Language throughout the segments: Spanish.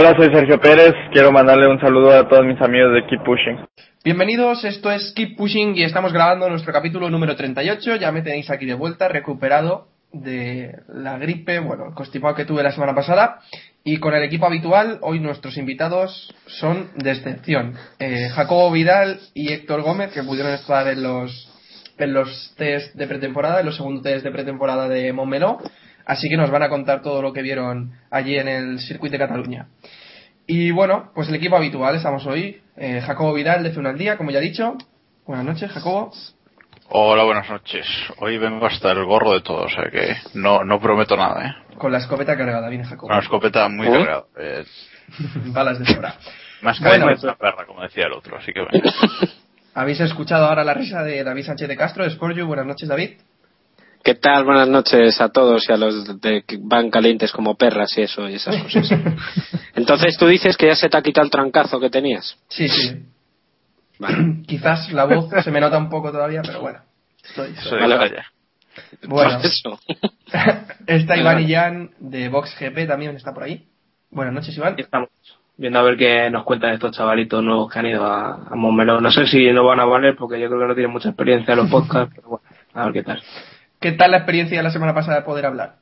Hola, soy Sergio Pérez. Quiero mandarle un saludo a todos mis amigos de Keep Pushing. Bienvenidos, esto es Keep Pushing y estamos grabando nuestro capítulo número 38. Ya me tenéis aquí de vuelta, recuperado de la gripe, bueno, el constipado que tuve la semana pasada. Y con el equipo habitual, hoy nuestros invitados son de excepción. Eh, Jacobo Vidal y Héctor Gómez, que pudieron estar en los, en los test de pretemporada, en los segundos test de pretemporada de Montmeló. Así que nos van a contar todo lo que vieron allí en el circuito de Cataluña. Y bueno, pues el equipo habitual estamos hoy. Eh, Jacobo Vidal de F1 al día, como ya he dicho. Buenas noches, Jacobo. Hola, buenas noches. Hoy vengo hasta el gorro de todo, o sea que no, no prometo nada, ¿eh? Con la escopeta cargada, viene Jacobo. Una escopeta muy ¿Oh? cargada. eh, Balas de sobra. más Bueno. que una perra, como decía el otro, así que bueno. Habéis escuchado ahora la risa de David Sánchez de Castro, de Sporju. Buenas noches, David. ¿Qué tal? Buenas noches a todos y a los de que van calientes como perras y eso y esas cosas. Entonces tú dices que ya se te ha quitado el trancazo que tenías. Sí, sí. Vale. Quizás la voz se me nota un poco todavía, pero bueno. Estoy. Eso Vale, ya, vale. ya. Bueno, eso. está Iván vale. Illán de Vox GP también está por ahí. Buenas noches, Iván. Estamos viendo a ver qué nos cuentan estos chavalitos nuevos que han ido a, a Montmeló. No sé si nos van a valer porque yo creo que no tienen mucha experiencia en los podcasts, pero bueno, a ver qué tal. ¿Qué tal la experiencia de la semana pasada de poder hablar?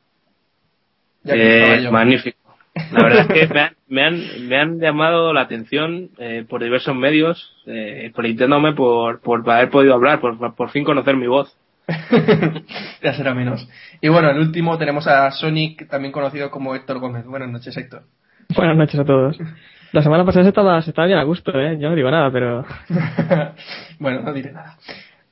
Ya que Eh, estaba yo. magnífico. La verdad es que me han, me han, me han llamado la atención eh, por diversos medios, eh, felicitándome por, por haber podido hablar, por, por fin conocer mi voz. ya será menos. Y bueno, el último tenemos a Sonic, también conocido como Héctor Gómez. Buenas noches, Héctor. Buenas noches a todos. La semana pasada se estaba, se estaba bien a gusto, ¿eh? Yo no digo nada, pero... bueno, no diré nada.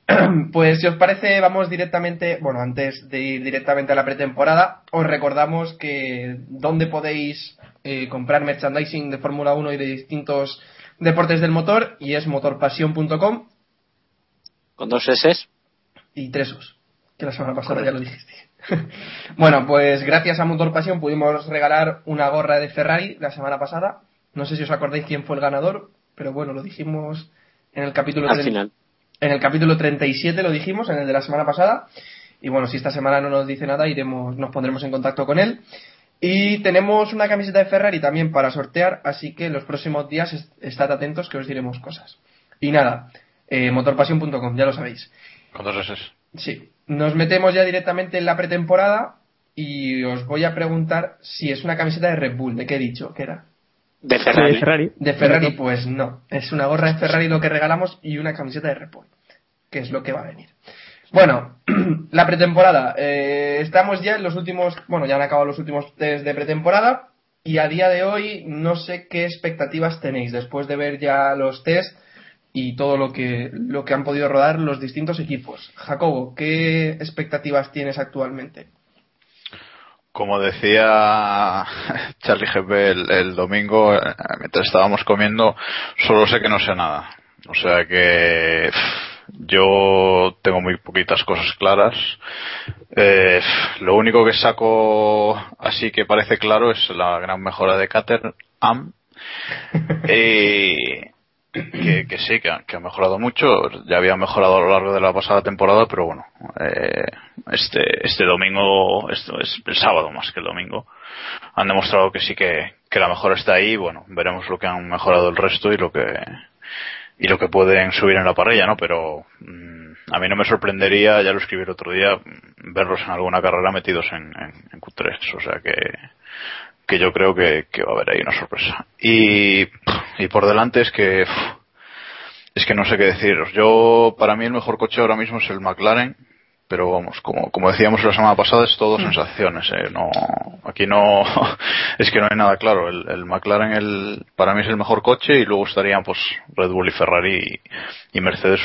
Pues si os parece, vamos directamente, bueno, antes de ir directamente a la pretemporada, os recordamos que dónde podéis eh, comprar merchandising de Fórmula 1 y de distintos deportes del motor, y es motorpasión.com Con dos S. y tres U's, que la semana pasada ya lo dijiste. bueno, pues gracias a Motorpasión pudimos regalar una gorra de Ferrari la semana pasada. No sé si os acordáis quién fue el ganador, pero bueno, lo dijimos en el capítulo Al final. En el capítulo 37 lo dijimos, en el de la semana pasada. Y bueno, si esta semana no nos dice nada, iremos, nos pondremos en contacto con él. Y tenemos una camiseta de Ferrari también para sortear, así que en los próximos días est- estad atentos que os diremos cosas. Y nada, eh, motorpasión.com, ya lo sabéis. Con dos S. Sí, nos metemos ya directamente en la pretemporada y os voy a preguntar si es una camiseta de Red Bull, ¿de qué he dicho? ¿Qué era? De Ferrari. De Ferrari. De Ferrari, pues no. Es una gorra de Ferrari lo que regalamos y una camiseta de Bull, que es lo que va a venir. Bueno, la pretemporada. Eh, estamos ya en los últimos, bueno, ya han acabado los últimos test de pretemporada y a día de hoy no sé qué expectativas tenéis después de ver ya los test y todo lo que, lo que han podido rodar los distintos equipos. Jacobo, ¿qué expectativas tienes actualmente? Como decía Charlie GP el, el domingo, eh, mientras estábamos comiendo, solo sé que no sé nada. O sea que yo tengo muy poquitas cosas claras. Eh, lo único que saco así que parece claro es la gran mejora de Caterham. Eh, que, que sí, que ha, mejorado mucho. Ya había mejorado a lo largo de la pasada temporada, pero bueno, eh, este, este domingo, esto es el sábado más que el domingo, han demostrado que sí que, que la mejora está ahí. Bueno, veremos lo que han mejorado el resto y lo que y lo que pueden subir en la parrilla, ¿no? Pero mm, a mí no me sorprendería, ya lo escribí el otro día, verlos en alguna carrera metidos en, en, en Q3. O sea que, que yo creo que, que va a haber ahí una sorpresa. Y, y por delante es que, es que no sé qué deciros. Yo, para mí el mejor coche ahora mismo es el McLaren, pero vamos, como, como decíamos la semana pasada, es todo sensaciones, ¿eh? no, aquí no, es que no hay nada claro, el, el McLaren el, para mí es el mejor coche y luego estarían pues Red Bull y Ferrari y, y Mercedes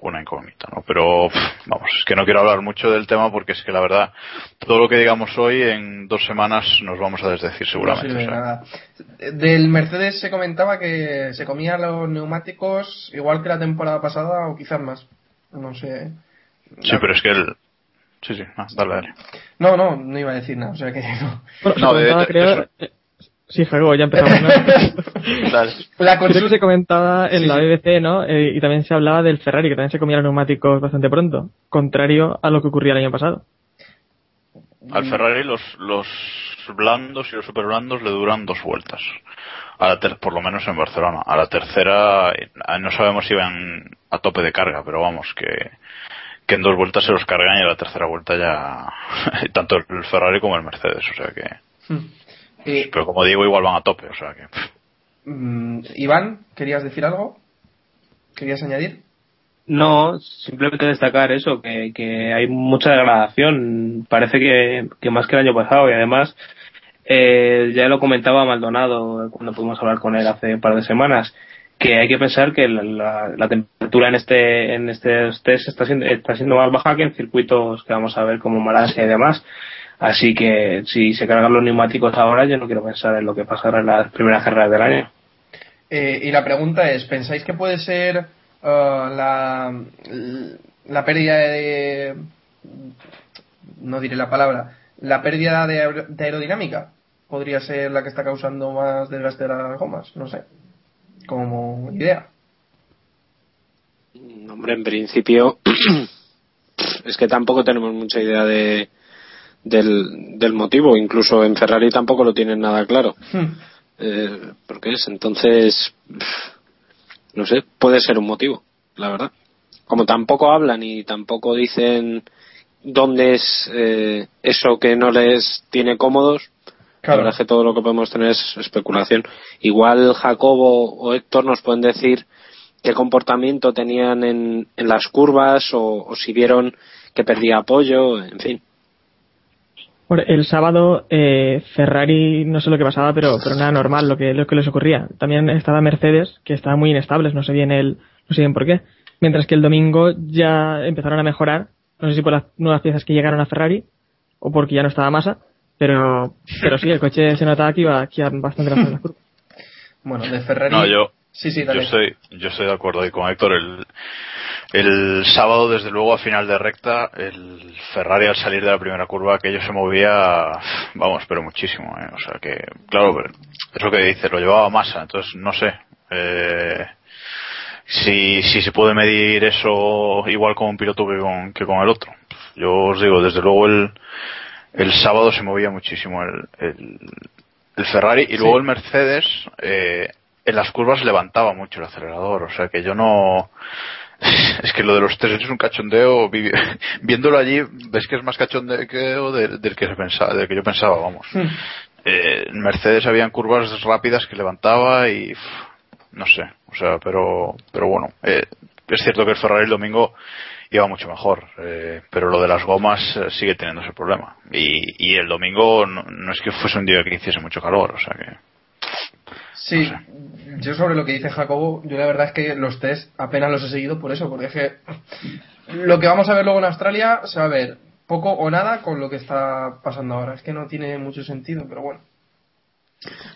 una incógnita, ¿no? Pero, pff, vamos, es que no quiero hablar mucho del tema porque es que la verdad, todo lo que digamos hoy en dos semanas nos vamos a desdecir seguramente. No o sirve sea. nada. Del Mercedes se comentaba que se comía los neumáticos igual que la temporada pasada o quizás más. No sé. Sí, pero es que el, sí, sí, ah, dale, dale. No, no, no iba a decir nada. O sea que no. Bueno, No, se de- eso- eh, Sí, Jacobo, ya empezamos. ¿no? Dale. La Creo que se comentaba en Sí, la. BBC, ¿no? Eh, y también se hablaba del Ferrari, que también se comía los neumáticos bastante pronto, contrario a lo que ocurría el año pasado. Al Ferrari los, los blandos y los super blandos le duran dos vueltas. A la ter- por lo menos en Barcelona. A la tercera eh, no sabemos si van a tope de carga, pero vamos, que, que en dos vueltas se los cargan y a la tercera vuelta ya tanto el Ferrari como el Mercedes. O sea que, Eh, pero como digo, igual van a tope. O sea que, mm, Iván, ¿querías decir algo? ¿Querías añadir? No, simplemente destacar eso, que, que hay mucha degradación. Parece que, que más que el año pasado y además, eh, ya lo comentaba Maldonado cuando pudimos hablar con él hace un par de semanas, que hay que pensar que la, temperatura en este en este test está siendo, está siendo más baja que en circuitos que vamos a ver como Malasia y demás. Así que si se cargan los neumáticos ahora, yo no quiero pensar en lo que pasará en las primeras carreras del año. Eh, y la pregunta es, ¿pensáis que puede ser eh, la, la pérdida de... no diré la palabra, la pérdida de, aer- de aerodinámica? ¿Podría ser la que está causando más desgaste de las gomas? No sé. Como idea. Hombre, en principio es que tampoco tenemos mucha idea de del, del motivo. Incluso en Ferrari tampoco lo tienen nada claro. Eh, ¿Por qué es? Entonces, no sé, puede ser un motivo, la verdad. Como tampoco hablan y tampoco dicen dónde es eh, eso que no les tiene cómodos, la verdad es que todo lo que podemos tener es especulación. Igual Jacobo o Héctor nos pueden decir qué comportamiento tenían en, en las curvas o, o si vieron que perdía apoyo, en fin. El sábado eh, Ferrari no sé lo que pasaba, pero, pero nada normal lo que, lo que les ocurría. También estaba Mercedes, que estaba muy inestables, no sé bien el, no sé bien por qué. Mientras que el domingo ya empezaron a mejorar, no sé si por las nuevas piezas que llegaron a Ferrari o porque ya no estaba masa, pero, pero sí, el coche se notaba que iba, que iba bastante rápido en las curvas. Bueno, de Ferrari... No, yo, Sí, sí, yo estoy, yo estoy de acuerdo ahí con Héctor. El, el sábado, desde luego, a final de recta, el Ferrari al salir de la primera curva, aquello se movía, vamos, pero muchísimo. ¿eh? O sea que, claro, pero es lo que dice, lo llevaba masa. Entonces, no sé. Eh, si, si se puede medir eso igual con un piloto que con, que con el otro. Yo os digo, desde luego el, el sábado se movía muchísimo el, el, el Ferrari y luego el Mercedes eh, en las curvas levantaba mucho el acelerador, o sea que yo no es que lo de los tres es un cachondeo vi- viéndolo allí ves que es más cachondeo del, del que se pensaba, del que yo pensaba, vamos. Eh, en Mercedes habían curvas rápidas que levantaba y no sé, o sea, pero pero bueno, eh, es cierto que el Ferrari el domingo iba mucho mejor, eh, pero lo de las gomas eh, sigue teniendo ese problema. Y, y el domingo no, no es que fuese un día que hiciese mucho calor, o sea que Sí, yo sobre lo que dice Jacobo, yo la verdad es que los test apenas los he seguido por eso, porque es que lo que vamos a ver luego en Australia se va a ver poco o nada con lo que está pasando ahora. Es que no tiene mucho sentido, pero bueno.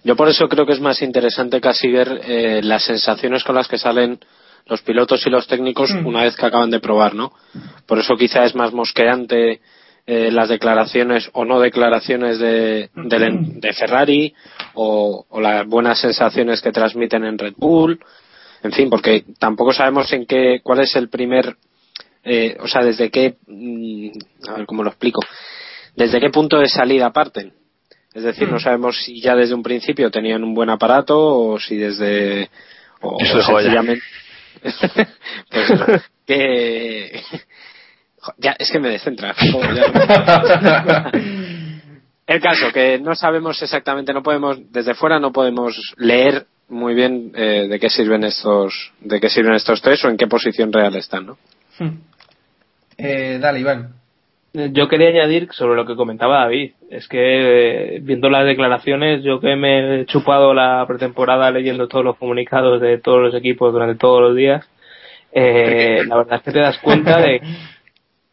Yo por eso creo que es más interesante casi ver eh, las sensaciones con las que salen los pilotos y los técnicos Mm. una vez que acaban de probar, ¿no? Por eso quizá es más mosqueante eh, las declaraciones o no declaraciones de, de, de Ferrari o, o las buenas sensaciones que transmiten en Red Bull, en fin, porque tampoco sabemos en qué, cuál es el primer, eh, o sea, desde qué, mm, a ver cómo lo explico, desde qué punto de salida parten. Es decir, Mm. no sabemos si ya desde un principio tenían un buen aparato o si desde, o, Eso o sencillamente, pues que, ya, es que me descentra. El caso, que no sabemos exactamente, no podemos, desde fuera no podemos leer muy bien eh, de qué sirven estos, de qué sirven estos tres o en qué posición real están, ¿no? Eh, dale, Iván. Yo quería añadir sobre lo que comentaba David. Es que eh, viendo las declaraciones, yo que me he chupado la pretemporada leyendo todos los comunicados de todos los equipos durante todos los días, eh, la verdad es que te das cuenta de,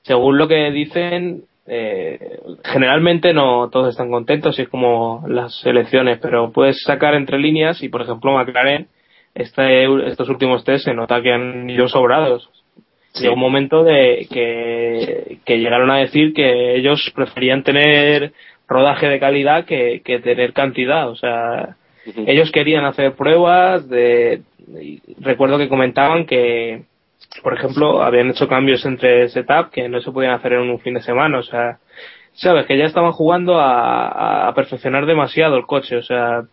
según lo que dicen, eh, generalmente no todos están contentos y es como las elecciones, pero puedes sacar entre líneas y, por ejemplo, McLaren, este, estos últimos test se nota que han ido sobrados. Llegó un momento de que, que llegaron a decir que ellos preferían tener rodaje de calidad que, que tener cantidad. O sea, ellos querían hacer pruebas de, y recuerdo que comentaban que, por ejemplo, habían hecho cambios entre setup que no se podían hacer en un fin de semana. O sea, sabes que ya estaban jugando a, a perfeccionar demasiado el coche. O sea,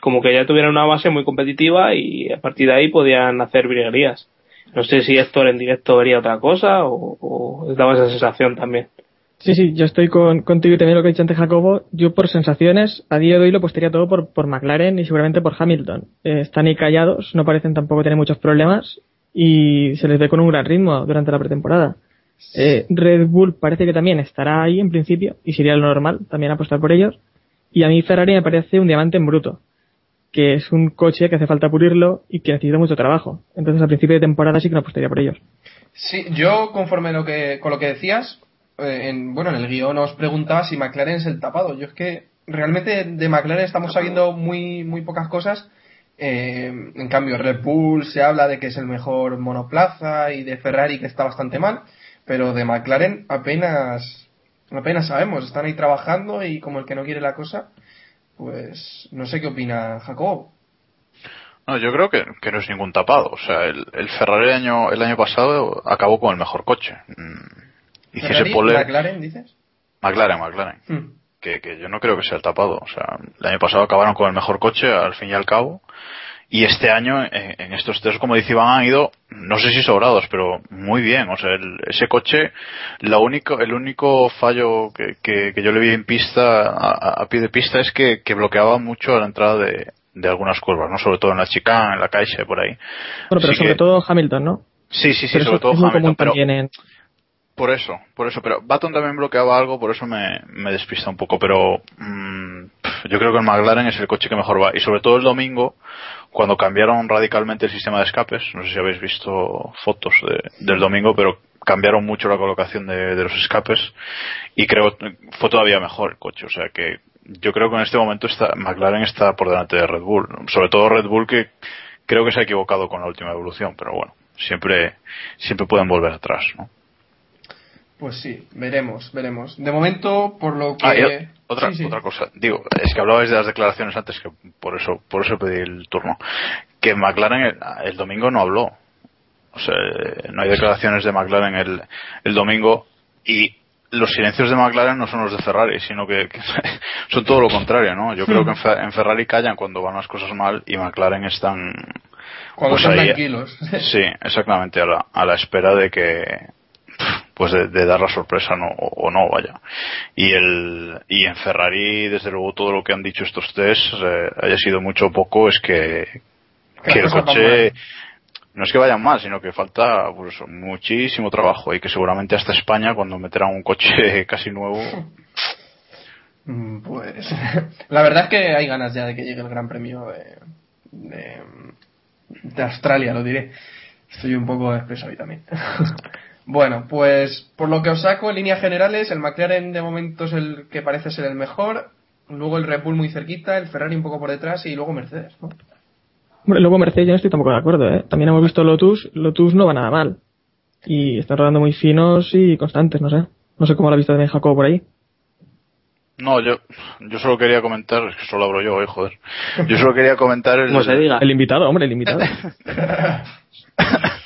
como que ya tuvieran una base muy competitiva y a partir de ahí podían hacer virguerías. No sé si Héctor en directo vería otra cosa o, o daba esa sensación también. Sí, sí, yo estoy con, contigo y también lo que ha dicho antes Jacobo. Yo por sensaciones, a día de hoy lo apostaría todo por, por McLaren y seguramente por Hamilton. Eh, están ahí callados, no parecen tampoco tener muchos problemas y se les ve con un gran ritmo durante la pretemporada. Eh, Red Bull parece que también estará ahí en principio y sería lo normal también apostar por ellos. Y a mí Ferrari me parece un diamante en bruto, que es un coche que hace falta pulirlo y que necesita mucho trabajo. Entonces a principio de temporada sí que no apostaría por ellos. Sí, yo conforme lo que, con lo que decías, eh, en, bueno, en el guion os preguntaba si McLaren es el tapado. Yo es que realmente de McLaren estamos sabiendo muy, muy pocas cosas. Eh, en cambio, Red Bull se habla de que es el mejor monoplaza y de Ferrari que está bastante mal, pero de McLaren apenas, apenas sabemos. Están ahí trabajando y como el que no quiere la cosa, pues no sé qué opina Jacobo. No, yo creo que, que no es ningún tapado. O sea, el, el Ferrari el año, el año pasado acabó con el mejor coche. Mm, Hiciese pole. McLaren, dices? McLaren, McLaren. Hmm. Que, que yo no creo que sea el tapado. O sea, el año pasado acabaron con el mejor coche, al fin y al cabo. Y este año, en, en estos test, como dice Iván, han ido, no sé si sobrados, pero muy bien. O sea, el- ese coche, la único, el único fallo que, que, que yo le vi en pista, a, a pie de pista, es que, que bloqueaba mucho a la entrada de, de algunas curvas, ¿no? Sobre todo en la chicane, en la caixa, por ahí. Bueno, pero sobre que- todo Hamilton, ¿no? Sí, sí, sí, Pero sobre todo es muy Hamilton, común pero en, por eso, por eso, pero Baton también bloqueaba algo, por eso me, me despista un poco, pero mm, pf, yo creo que el McLaren es el coche que mejor va, y sobre todo el domingo, cuando cambiaron radicalmente el sistema de escapes, no sé si habéis visto fotos de- del domingo, pero cambiaron mucho la colocación de, de los escapes, y creo que fue todavía mejor el coche, o sea que yo creo que en este momento está, McLaren está por delante de Red Bull, sobre todo Red Bull que creo que se ha equivocado con la última evolución, pero bueno, siempre, siempre pueden volver atrás, ¿no? Pues sí, veremos, veremos. De momento, por lo que... Ah, o- otra, Sí, sí. otra cosa. Digo, es que hablabais de las declaraciones antes, que por eso, por eso pedí el turno. Que McLaren el, el domingo no habló. O sea, no hay declaraciones de McLaren el, el domingo y los silencios de McLaren no son los de Ferrari, sino que, que son todo lo contrario, ¿no? Yo creo que en, Fe- en Ferrari callan cuando van las cosas mal y McLaren están Cuando pues son ahí, tranquilos. Sí, exactamente, a la, a la espera de que pues de, de dar la sorpresa no, o, o no vaya y el y en Ferrari desde luego todo lo que han dicho estos test eh, haya sido mucho o poco es que Que el coche no es que vayan mal sino que falta pues muchísimo trabajo y que seguramente hasta España cuando meterán un coche casi nuevo Mm, Pues la verdad es que hay ganas ya de que llegue el Gran Premio de, de, de Australia, lo diré. Estoy un poco expreso hoy también. bueno, pues por lo que os saco en líneas generales, el McLaren de momento es el que parece ser el mejor, luego el Red Bull muy cerquita, el Ferrari un poco por detrás y luego Mercedes. ¿no? Hombre, luego Mercedes yo no estoy tampoco de acuerdo, ¿eh? También hemos visto Lotus, Lotus no va nada mal. Y están rodando muy finos y constantes, no sé. No sé cómo lo ha visto también Jacobo por ahí. No, yo, yo solo quería comentar, es que solo abro yo hoy, joder. Yo solo quería comentar el, Como se diga. El invitado, hombre, el invitado.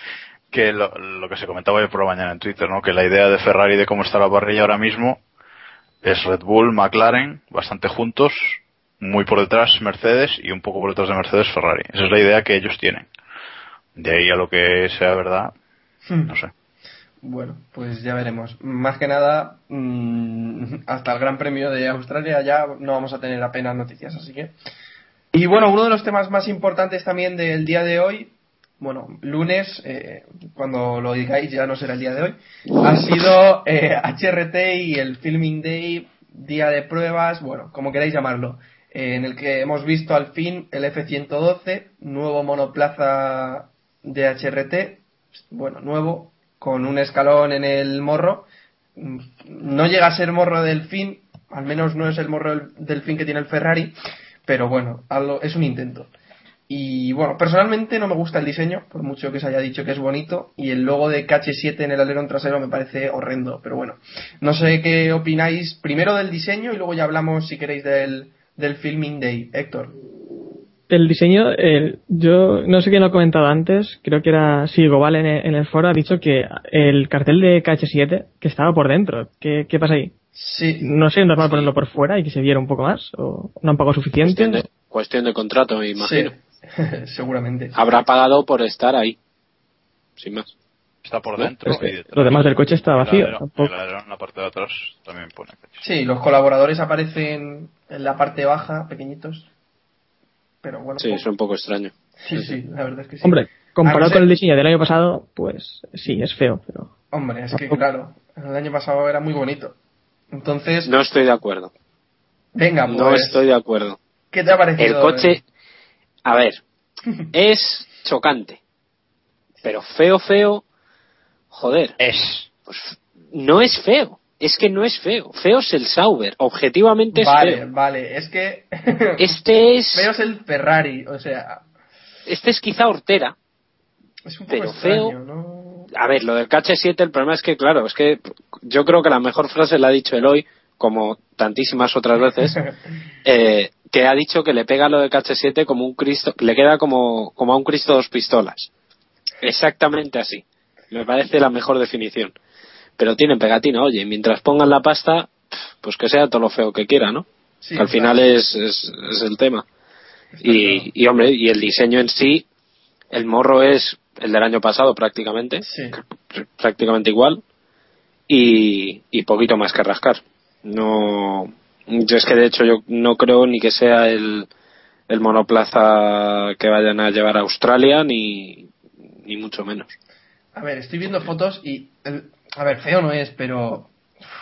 que lo, lo que se comentaba hoy por la mañana en Twitter, ¿no? Que la idea de Ferrari de cómo está la parrilla ahora mismo es Red Bull, McLaren, bastante juntos, muy por detrás Mercedes y un poco por detrás de Mercedes Ferrari. Esa es la idea que ellos tienen. De ahí a lo que sea verdad, no sé. Bueno, pues ya veremos. Más que nada, mm, hasta el Gran Premio de Australia ya no vamos a tener apenas noticias, así que. Y bueno, uno de los temas más importantes también del día de hoy, bueno, lunes, eh, cuando lo digáis ya no será el día de hoy, ha sido eh, HRT y el Filming Day, día de pruebas, bueno, como queráis llamarlo, eh, en el que hemos visto al fin el F-112, nuevo monoplaza de HRT, bueno, nuevo, con un escalón en el morro. No llega a ser morro del fin, al menos no es el morro del- fin que tiene el Ferrari, pero bueno, es un intento. Y bueno, personalmente no me gusta el diseño, por mucho que se haya dicho que es bonito, y el logo de KH7 en el alerón trasero me parece horrendo, pero bueno, no sé qué opináis primero del diseño y luego ya hablamos, si queréis, del, del Filming Day. Héctor. El diseño, el- yo no sé quién lo ha comentado antes, creo que era, sí, Gobal en el, en el foro ha dicho que el cartel de KH7 que estaba por dentro. ¿Qué, qué pasa ahí? Sí. No sé, normal ponerlo por fuera y que se viera un poco más, o no han pagado suficiente. Cuestión de, cuestión de contrato, me imagino. Seguramente. Habrá pagado por estar ahí. Sin más. Está por dentro. Es que y detrás. lo demás del coche está vacío, el la parte de atrás también pone. Sí, los colaboradores aparecen en la parte baja, pequeñitos. Pero bueno. Sí, es un poco extraño. Sí, sí, la verdad es que sí. Hombre, no comparado ser- con el diseño del año pasado, pues sí, es feo, pero... Hombre, es que claro, el año pasado era muy bonito. Entonces, No estoy de acuerdo. venga, pues, No estoy de acuerdo. ¿qué te ha parecido? El coche, a ver, es chocante. Pero feo, feo, joder. Es. Pues no es feo. Es que no es feo. Feo es el Sauber. Objetivamente es Vale, feo. vale, es que Este es, feo es el Ferrari, o sea, este es quizá Hortera. es un poco Pero extraño, feo. ¿no? A ver, lo del KH7, el problema es que, claro, es que yo creo que la mejor frase la ha dicho Eloy, como tantísimas otras veces, eh, que ha dicho que le pega lo de KH7 como un Cristo, le queda como, como a un Cristo dos pistolas. Exactamente así. Me parece la mejor definición. Pero tienen pegatina, oye, mientras pongan la pasta, pues que sea todo lo feo que quiera, ¿no? Sí, que al claro. final es, es, es el tema. Y, y, hombre, y el diseño en sí, el morro es el del año pasado prácticamente, Sí. pr- prácticamente igual, y, y poquito más que rascar. No, yo es que de hecho yo no creo ni que sea el, el monoplaza que vayan a llevar a Australia, ni, ni mucho menos. A ver, estoy viendo fotos y, el- a ver, feo no es, pero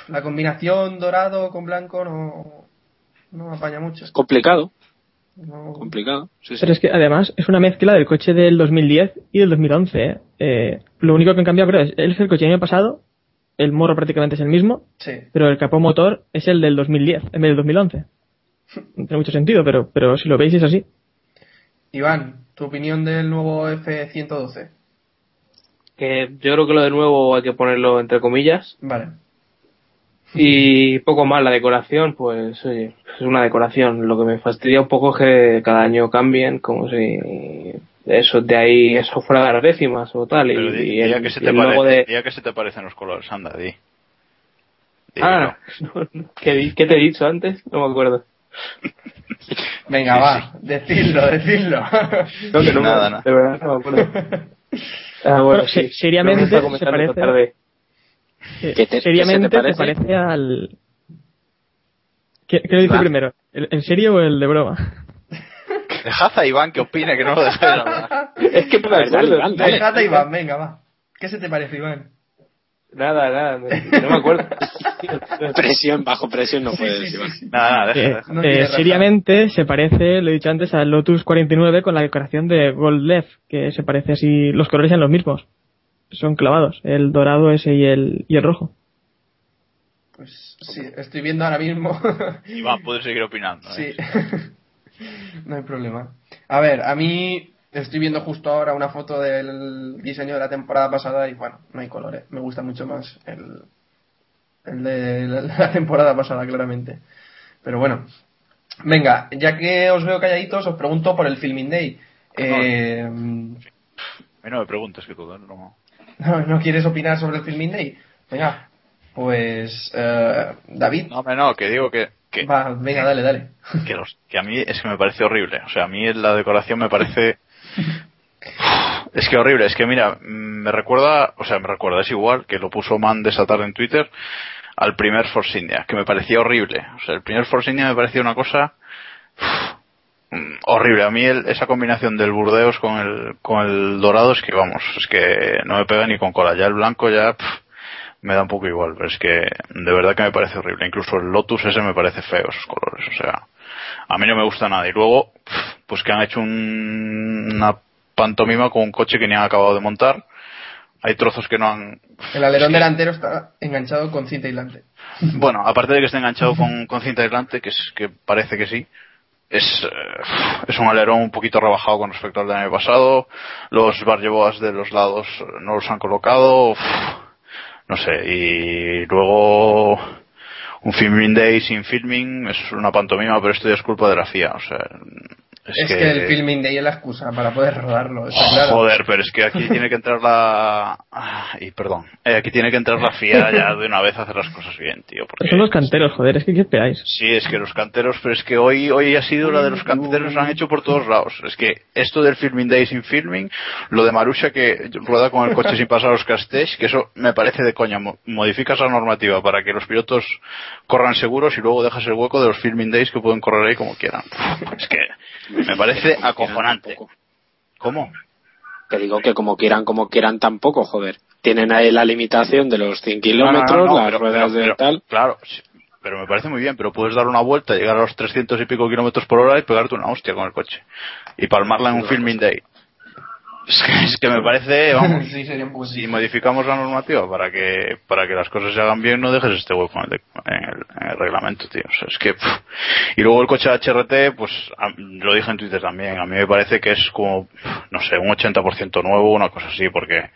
la combinación dorado con blanco no, no apaña mucho. Es complicado, No- complicado. Sí, sí. Pero es que además es una mezcla del coche del 2010 y del 2011. ¿eh? Eh, lo único que han cambiado creo es, es el coche del año pasado, el morro prácticamente es el mismo, Sí. pero el capó motor es el del 2010 en vez del 2011. No tiene mucho sentido, pero, pero si lo veis es así. Iván, tu opinión del nuevo F-112. Que yo creo que lo de nuevo hay que ponerlo entre comillas. Vale. Y poco más, la decoración, pues oye, es una decoración. Lo que me fastidia un poco es que cada año cambien, como si eso de ahí, eso fuera de las décimas o tal. Pero y, di, y el, que se y te el logo parece, de... que se te parecen los colores, anda, di. Di, Ah, ¿qué, di- qué te he dicho antes? No me acuerdo. Venga, va, decidlo, decidlo. No, que no me- Nada, nada. De verdad no me acuerdo. Ah, bueno, Bueno, sí. se- seriamente se parece- tarde. ¿Qué te- seriamente qué se te se parece? al... ¿Qué, qué lo dice primero? ¿El- ¿En serio o el de broma? Dejad a Iván que opine, que no lo dejéis hablar. Es que no A ver, dale, acuerdo. Iván, dale. Déjate, Iván, venga, va. ¿Qué se te parece, Iván? Nada, nada, no me acuerdo. Presión, bajo presión no Sí, puedes, sí, Iván. sí, sí. Nada, nada, deja, Eh, deja. No eh, seriamente se parece, lo he dicho antes, al Lotus 49 con la decoración de Gold Leaf, que se parece así, los colores son los mismos. Son clavados, el dorado ese y el, y el rojo. Pues sí, estoy viendo ahora mismo. Iván, puedes seguir opinando. sí. no hay problema. A ver, a mí Estoy viendo justo ahora una foto del diseño de la temporada pasada y bueno, no hay colores. Me gusta mucho más el, el de la, temporada pasada, claramente. Pero bueno, venga, ya que os veo calladitos, os pregunto por el Filming Day. Eh, no me preguntes que todo, no. no, ¿no quieres opinar sobre el Filming Day? Venga, pues eh, David. No, hombre, no, que digo que, que, Va, venga, dale, dale. que, los- que a mí es que me parece horrible. O sea, a mí la decoración me parece... Es que horrible, es que mira, me recuerda, o sea, me recuerda, es igual que lo puso Man de esa tarde en Twitter al primer Force India, que me parecía horrible. O sea, el primer Force India me parecía una cosa mm, horrible. A mí el- esa combinación del Burdeos con el, con el dorado es que, vamos, es que no me pega ni con cola. Ya el blanco ya pff, me da un poco igual, pero es que de verdad que me parece horrible. Incluso el Lotus ese me parece feo, esos colores. O sea, a mí no me gusta nada. Y luego, pues que han hecho un- una pantomima con un coche que ni han acabado de montar. Hay trozos que no han... El alerón delantero está enganchado con cinta aislante. Bueno, aparte de que esté enganchado con, con cinta aislante, que es que parece que sí, es, eh, es un alerón un poquito rebajado con respecto al del año pasado. Los barreboas de los lados no los han colocado. No sé, y luego un filming day sin filming es una pantomima, pero esto ya es culpa de la FIA. O sea, es, Es, que... el Filming Day es la excusa para poder rodarlo, está claro. Joder, pero es que aquí tiene que entrar la... ah, Y perdón, eh, aquí tiene que entrar la FIA ya de una vez a hacer las cosas bien, tío. Porque... Son los canteros, joder, es que ¿qué esperáis? Sí, es que los canteros, pero es que hoy hoy ha sido la de los canteros, lo han hecho por todos lados. Es que esto del filming day sin filming, lo de Marusha que rueda con el coche sin pasar los castells, que eso me parece de coña. Mo- Modificas la normativa para que los pilotos corran seguros y luego dejas el hueco de los filming days que pueden correr ahí como quieran. Es que me parece acojonante. ¿Cómo? Que digo que como quieran, como quieran tampoco, joder. Tienen ahí la limitación de los 100 No, no, kilómetros, no, no, las pero- ruedas pero- de pero- tal. Claro, pero me parece muy bien, pero puedes dar una vuelta, llegar a los 300 y pico kilómetros por hora y pegarte una hostia con el coche. Y palmarla en un filming day. Es que, es que me parece, vamos, sí, sería un poco si modificamos la normativa para que para que las cosas se hagan bien, no dejes este hueco en el, de- en el- en el reglamento, tío. O sea, es que... pff. Y luego el coche HRT, pues a- lo dije en Twitter también, a mí me parece que es como, no sé, un 80% nuevo, una cosa así, porque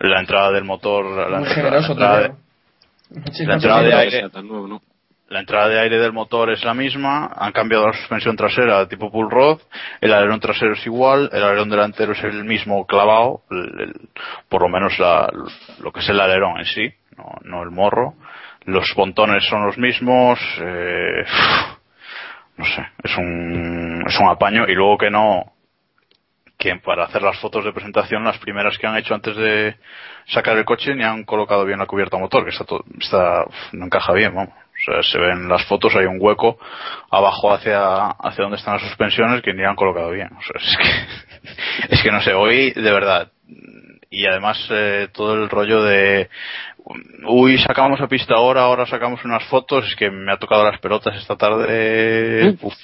la entrada del motor... La, Muy entrada- generoso, la entrada de- la entrada de aire tan nuevo, ¿no? La entrada de aire del motor es la misma, han cambiado la suspensión trasera tipo pull rod, el alerón trasero es igual, el alerón delantero es el mismo clavado, el- por lo menos la- lo que es el alerón en sí, no, no el morro, los pontones son los mismos, eh, no sé, es un, es un apaño y luego que no, que para hacer las fotos de presentación, las primeras que han hecho antes de sacar el coche, ni han colocado bien la cubierta motor, que está, todo, está no encaja bien, vamos. O sea, se ven las fotos, hay un hueco abajo hacia, hacia donde están las suspensiones que ni han colocado bien. O sea, es que, es que no sé, hoy de verdad. Y además eh, todo el rollo de, uy, sacamos a pista ahora, ahora sacamos unas fotos, es que me ha tocado las pelotas esta tarde. uf,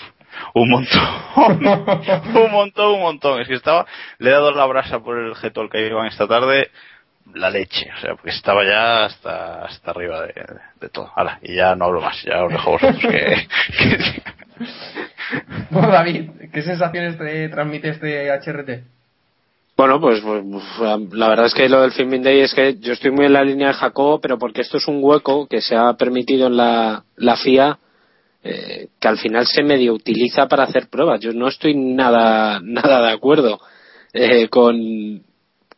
un montón, un montón, un montón. Es que estaba, le he dado la brasa por el getol que iban esta tarde, la leche, o sea, porque estaba ya hasta, hasta arriba de, de todo. Hala, y ya no hablo más, ya os dejo vosotros que, que- Bueno, David, ¿qué sensaciones te transmite este HRT? Bueno, pues, pues, la verdad es que lo del Filming Day es que yo estoy muy en la línea de Jacobo, pero porque esto es un hueco que se ha permitido en la, la FIA eh, que al final se medio utiliza para hacer pruebas. Yo no estoy nada, nada de acuerdo eh, con,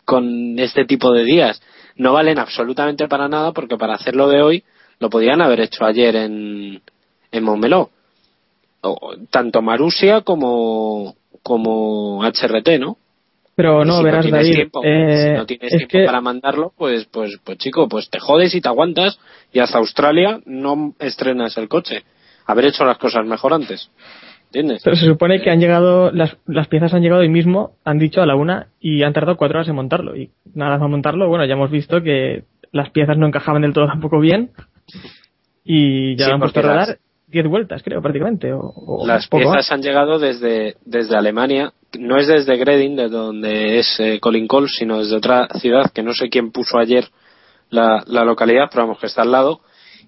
con este tipo de días. No valen absolutamente para nada porque para hacerlo de hoy lo podían haber hecho ayer en, en Montmeló. O- tanto Marusia como, como HRT, ¿no? Pero no, si verás, tienes David. tiempo, eh, si no tienes es tiempo que para mandarlo, pues, pues, pues chico, pues te jodes y te aguantas y hasta Australia no estrenas el coche. Haber hecho las cosas mejor antes. ¿Entiendes? pero se supone que han llegado, las, las piezas han llegado hoy mismo, han dicho a la una y han tardado cuatro horas en montarlo. Y nada más montarlo, bueno, ya hemos visto que las piezas no encajaban del todo tampoco bien y ya Sí, han puesto a rodar diez vueltas, creo, prácticamente. O, o Las poco piezas más. han llegado desde, desde Alemania, no es desde Greding, de donde es eh, Colin Cole, sino desde otra ciudad que no sé quién puso ayer la, la localidad, pero vamos que está al lado,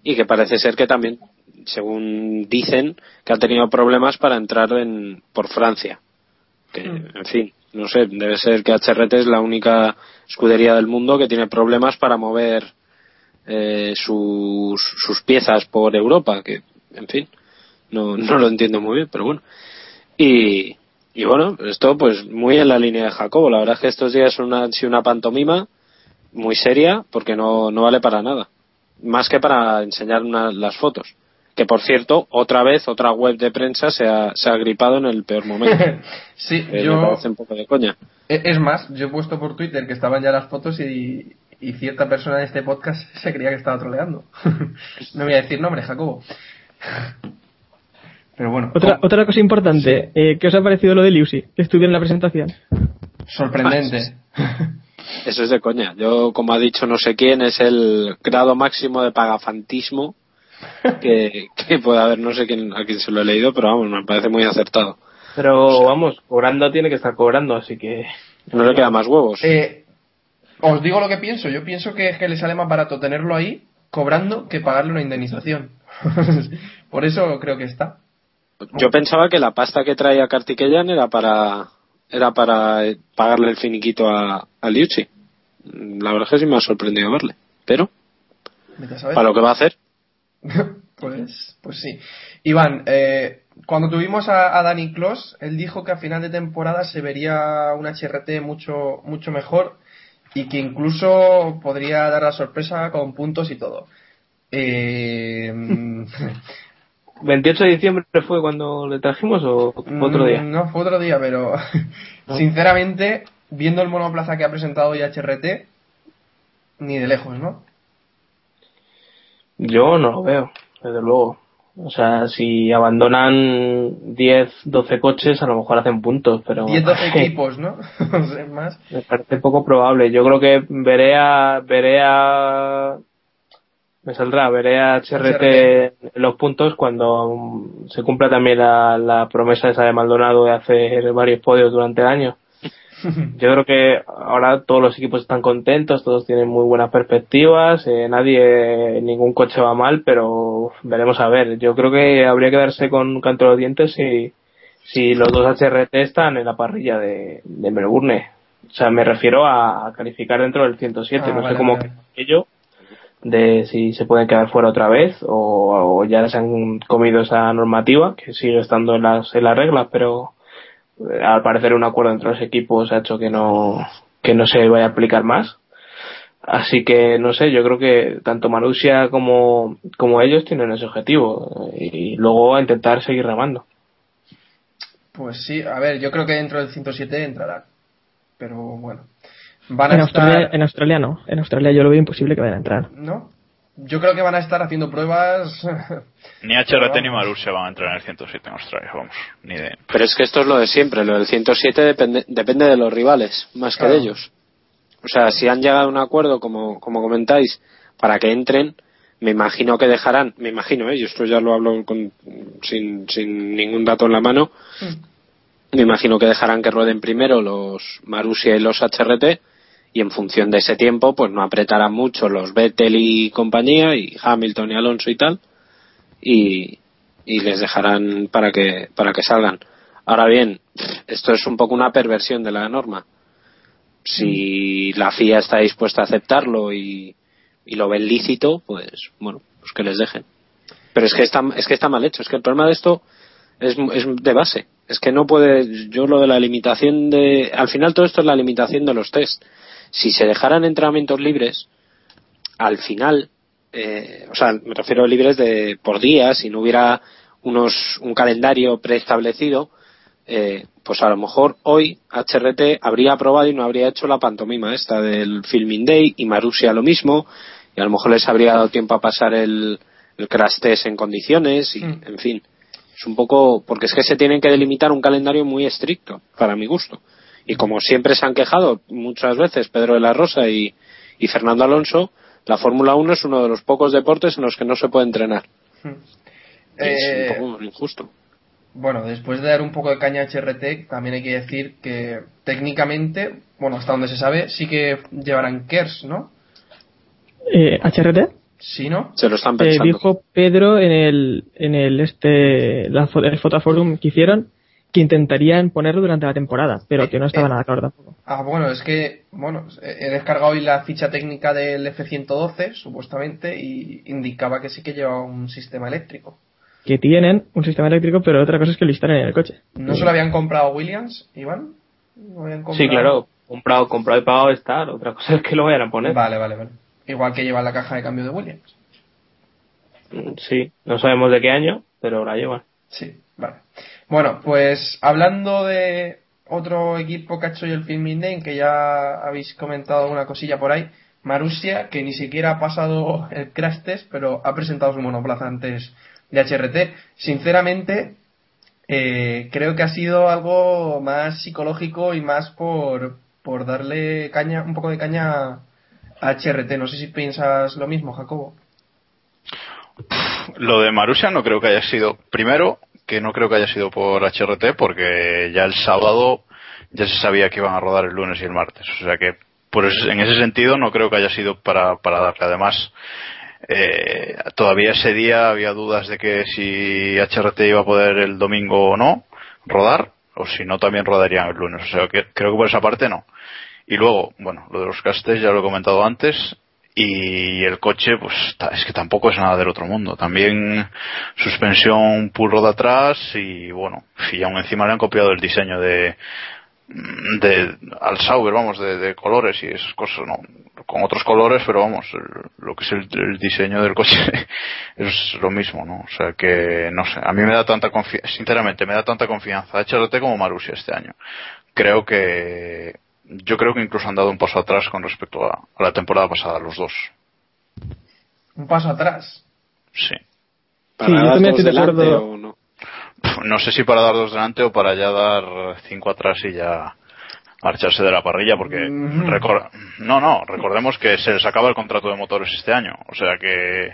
y que parece ser que también, según dicen, que ha tenido problemas para entrar en, por Francia. Que, en fin, no sé, debe ser que HRT es la única escudería del mundo que tiene problemas para mover eh, sus, sus piezas por Europa, que, en fin, no, no lo entiendo muy bien, pero bueno. Y, y bueno, esto pues muy en la línea de Jacobo. La verdad es que estos días son una, sido una pantomima muy seria porque no, no vale para nada. Más que para enseñar una- las fotos. Que por cierto, otra vez, otra web de prensa se ha, se ha gripado en el peor momento. Sí, Eh, yo- Me parece un poco de coña. E- Es más, yo he puesto por Twitter que estaban ya las fotos y, y cierta persona de este podcast se creía que estaba troleando. no voy a decir nombre, Jacobo. Pero bueno, Otra, otra cosa importante, eh, ¿qué os ha parecido lo de Lucy, que estuvo en la presentación? sorprendente. Eso es de coña. Yo, como ha dicho no sé quién, es el grado máximo de pagafantismo que, que puede haber. No sé quién, a quién se lo he leído, pero vamos, me parece muy acertado. Pero vamos, cobrando tiene que estar cobrando, así que. No le queda más huevos. Eh, os digo lo que pienso. Yo pienso que es que le sale más barato tenerlo ahí cobrando que pagarle una indemnización. por eso creo que está. Yo pensaba que la pasta que traía Kartikeyan era para era para pagarle el finiquito a, a Liucci. La verdad es que sí me ha sorprendido verle. Pero, para lo que va a hacer, Pues, pues sí. Iván, eh, cuando tuvimos a, a Dani Kloss, él dijo que a final de temporada se vería un HRT mucho, mucho mejor y que incluso podría dar la sorpresa con puntos y todo. Eh, 28 de diciembre fue cuando le trajimos o otro día. mm, No, fue otro día, pero sinceramente, viendo el monoplaza que ha presentado hoy HRT, ni de lejos, ¿no? Yo no lo veo, desde luego. O sea, si abandonan 10, 12 coches, a lo mejor hacen puntos, pero 10, 12 equipos, ¿no? Más. me parece poco probable. Yo creo que veré a, veré a, me saldrá, veré a HRT los puntos cuando se cumpla también la, la promesa esa de Maldonado de hacer varios podios durante el año. Yo creo que ahora todos los equipos están contentos, todos tienen muy buenas perspectivas, eh, nadie, ningún coche va mal, pero veremos a ver. Yo creo que habría que darse con un canto de los dientes si, si los dos HRT están en la parrilla de, de Melbourne. O sea, me refiero a, a calificar dentro del 107, Ah, no vale, sé cómo vale. ello de si se pueden quedar fuera otra vez o, o ya se han comido esa normativa que sigue estando en las, en las reglas, pero al parecer un acuerdo entre los equipos ha hecho que no que no se vaya a aplicar más. Así que no sé, yo creo que tanto Marussia como, como ellos tienen ese objetivo eh, y luego a intentar seguir remando. Pues sí, a ver, yo creo que dentro del 107 entrarán. Pero bueno. Van a En estar. Australia, en Australia no, en Australia yo lo veo imposible que vayan a entrar. ¿No? Yo creo que van a estar haciendo pruebas. Ni HRT ni Marussia van a entrar en el 107 en Australia, vamos. Ni de... Pero es que esto es lo de siempre, lo del 107 depende, depende de los rivales, más que Claro. de ellos. O sea, si han llegado a un acuerdo, como, como comentáis, para que entren, me imagino que dejarán, me imagino, ¿eh? yo esto ya lo hablo con, sin, sin ningún dato en la mano, me imagino que dejarán que rueden primero los Marussia y los HRT, y en función de ese tiempo, pues no apretarán mucho los Vettel y compañía, y Hamilton y Alonso y tal, y, y les dejarán para que para que salgan. Ahora bien, esto es un poco una perversión de la norma. Si la FIA está dispuesta a aceptarlo y, y lo ven lícito, pues bueno, pues que les dejen. Pero es que está es que está mal hecho. Es que el problema de esto es, es de base. Es que no puede. Yo lo de la limitación de. Al final todo esto es la limitación de los test. Si se dejaran entrenamientos libres, al final eh, o sea, me refiero a libres de por días, si no hubiera unos un calendario preestablecido, eh, pues a lo mejor hoy HRT habría aprobado y no habría hecho la pantomima esta del Filming Day y Marussia lo mismo, y a lo mejor les habría dado tiempo a pasar el, el crash test en condiciones y, en fin. Es un poco, porque es que se tienen que delimitar un calendario muy estricto, para mi gusto. Y como siempre se han quejado muchas veces Pedro de la Rosa y, y Fernando Alonso, la Fórmula 1 es uno de los pocos deportes en los que no se puede entrenar. Eh, es un poco injusto. Bueno, después de dar un poco de caña a HRT, también hay que decir que técnicamente, bueno, hasta donde se sabe, sí que llevarán KERS, ¿no? Eh, ¿HRT? Sí, ¿no? Se lo están Eh, pensando. dijo Pedro en el, en el este, la, el fotoforum que hicieron que intentarían ponerlo durante la temporada, pero que no estaba Eh, nada claro tampoco. Ah, bueno, es que, bueno, he descargado hoy la ficha técnica del F-112, supuestamente, y indicaba que sí que lleva un sistema eléctrico. Que tienen un sistema eléctrico, pero otra cosa es que lo instalen en el coche. ¿No se lo habían comprado Williams, Iván? ¿No habían comprado? Sí, claro, comprado, comprado y pagado está. Otra cosa es que lo vayan a poner. Vale, vale, vale. Igual que lleva la caja de cambio de Williams. Mm, Sí, no sabemos de qué año, pero la llevan. Sí, vale. Bueno, pues hablando de otro equipo que ha hecho el Filming Day, que ya habéis comentado una cosilla por ahí, Marussia, que ni siquiera ha pasado el crash test, pero ha presentado su monoplaza antes de HRT. Sinceramente, eh, creo que ha sido algo más psicológico y más por, por darle caña, un poco de caña a HRT. No sé si piensas lo mismo, Jacobo. Lo de Marussia no creo que haya sido, primero, que no creo que haya sido por HRT, porque ya el sábado ya se sabía que iban a rodar el lunes y el martes. O sea que, por ese- en ese sentido, no creo que haya sido para, para darle. Además, eh, todavía ese día había dudas de que si HRT iba a poder el domingo o no rodar, o si no también rodarían el lunes. O sea que creo que por esa parte no. Y luego, bueno, lo de los castes ya lo he comentado antes. Y el coche, pues es que tampoco es nada del otro mundo. También suspensión puro de atrás y bueno, y aún encima le han copiado el diseño de, de al Sauber, vamos, de, colores y esas cosas, no, con otros colores, pero vamos, lo que es el, el diseño del coche es lo mismo, ¿no? O sea que, no sé, a mí me da tanta confianza, sinceramente, me da tanta confianza HRT como Marussia este año. Creo que, yo creo que incluso han dado un paso atrás con respecto a, a la temporada pasada, los dos. Un paso atrás. Sí. ¿Para Sí, yo también dos estoy de delante acuerdo. o no? No sé si para dar dos delante o para ya dar cinco atrás y ya marcharse de la parrilla, porque Mm. no, no, recordemos que se les acaba el contrato de motores este año, o sea que,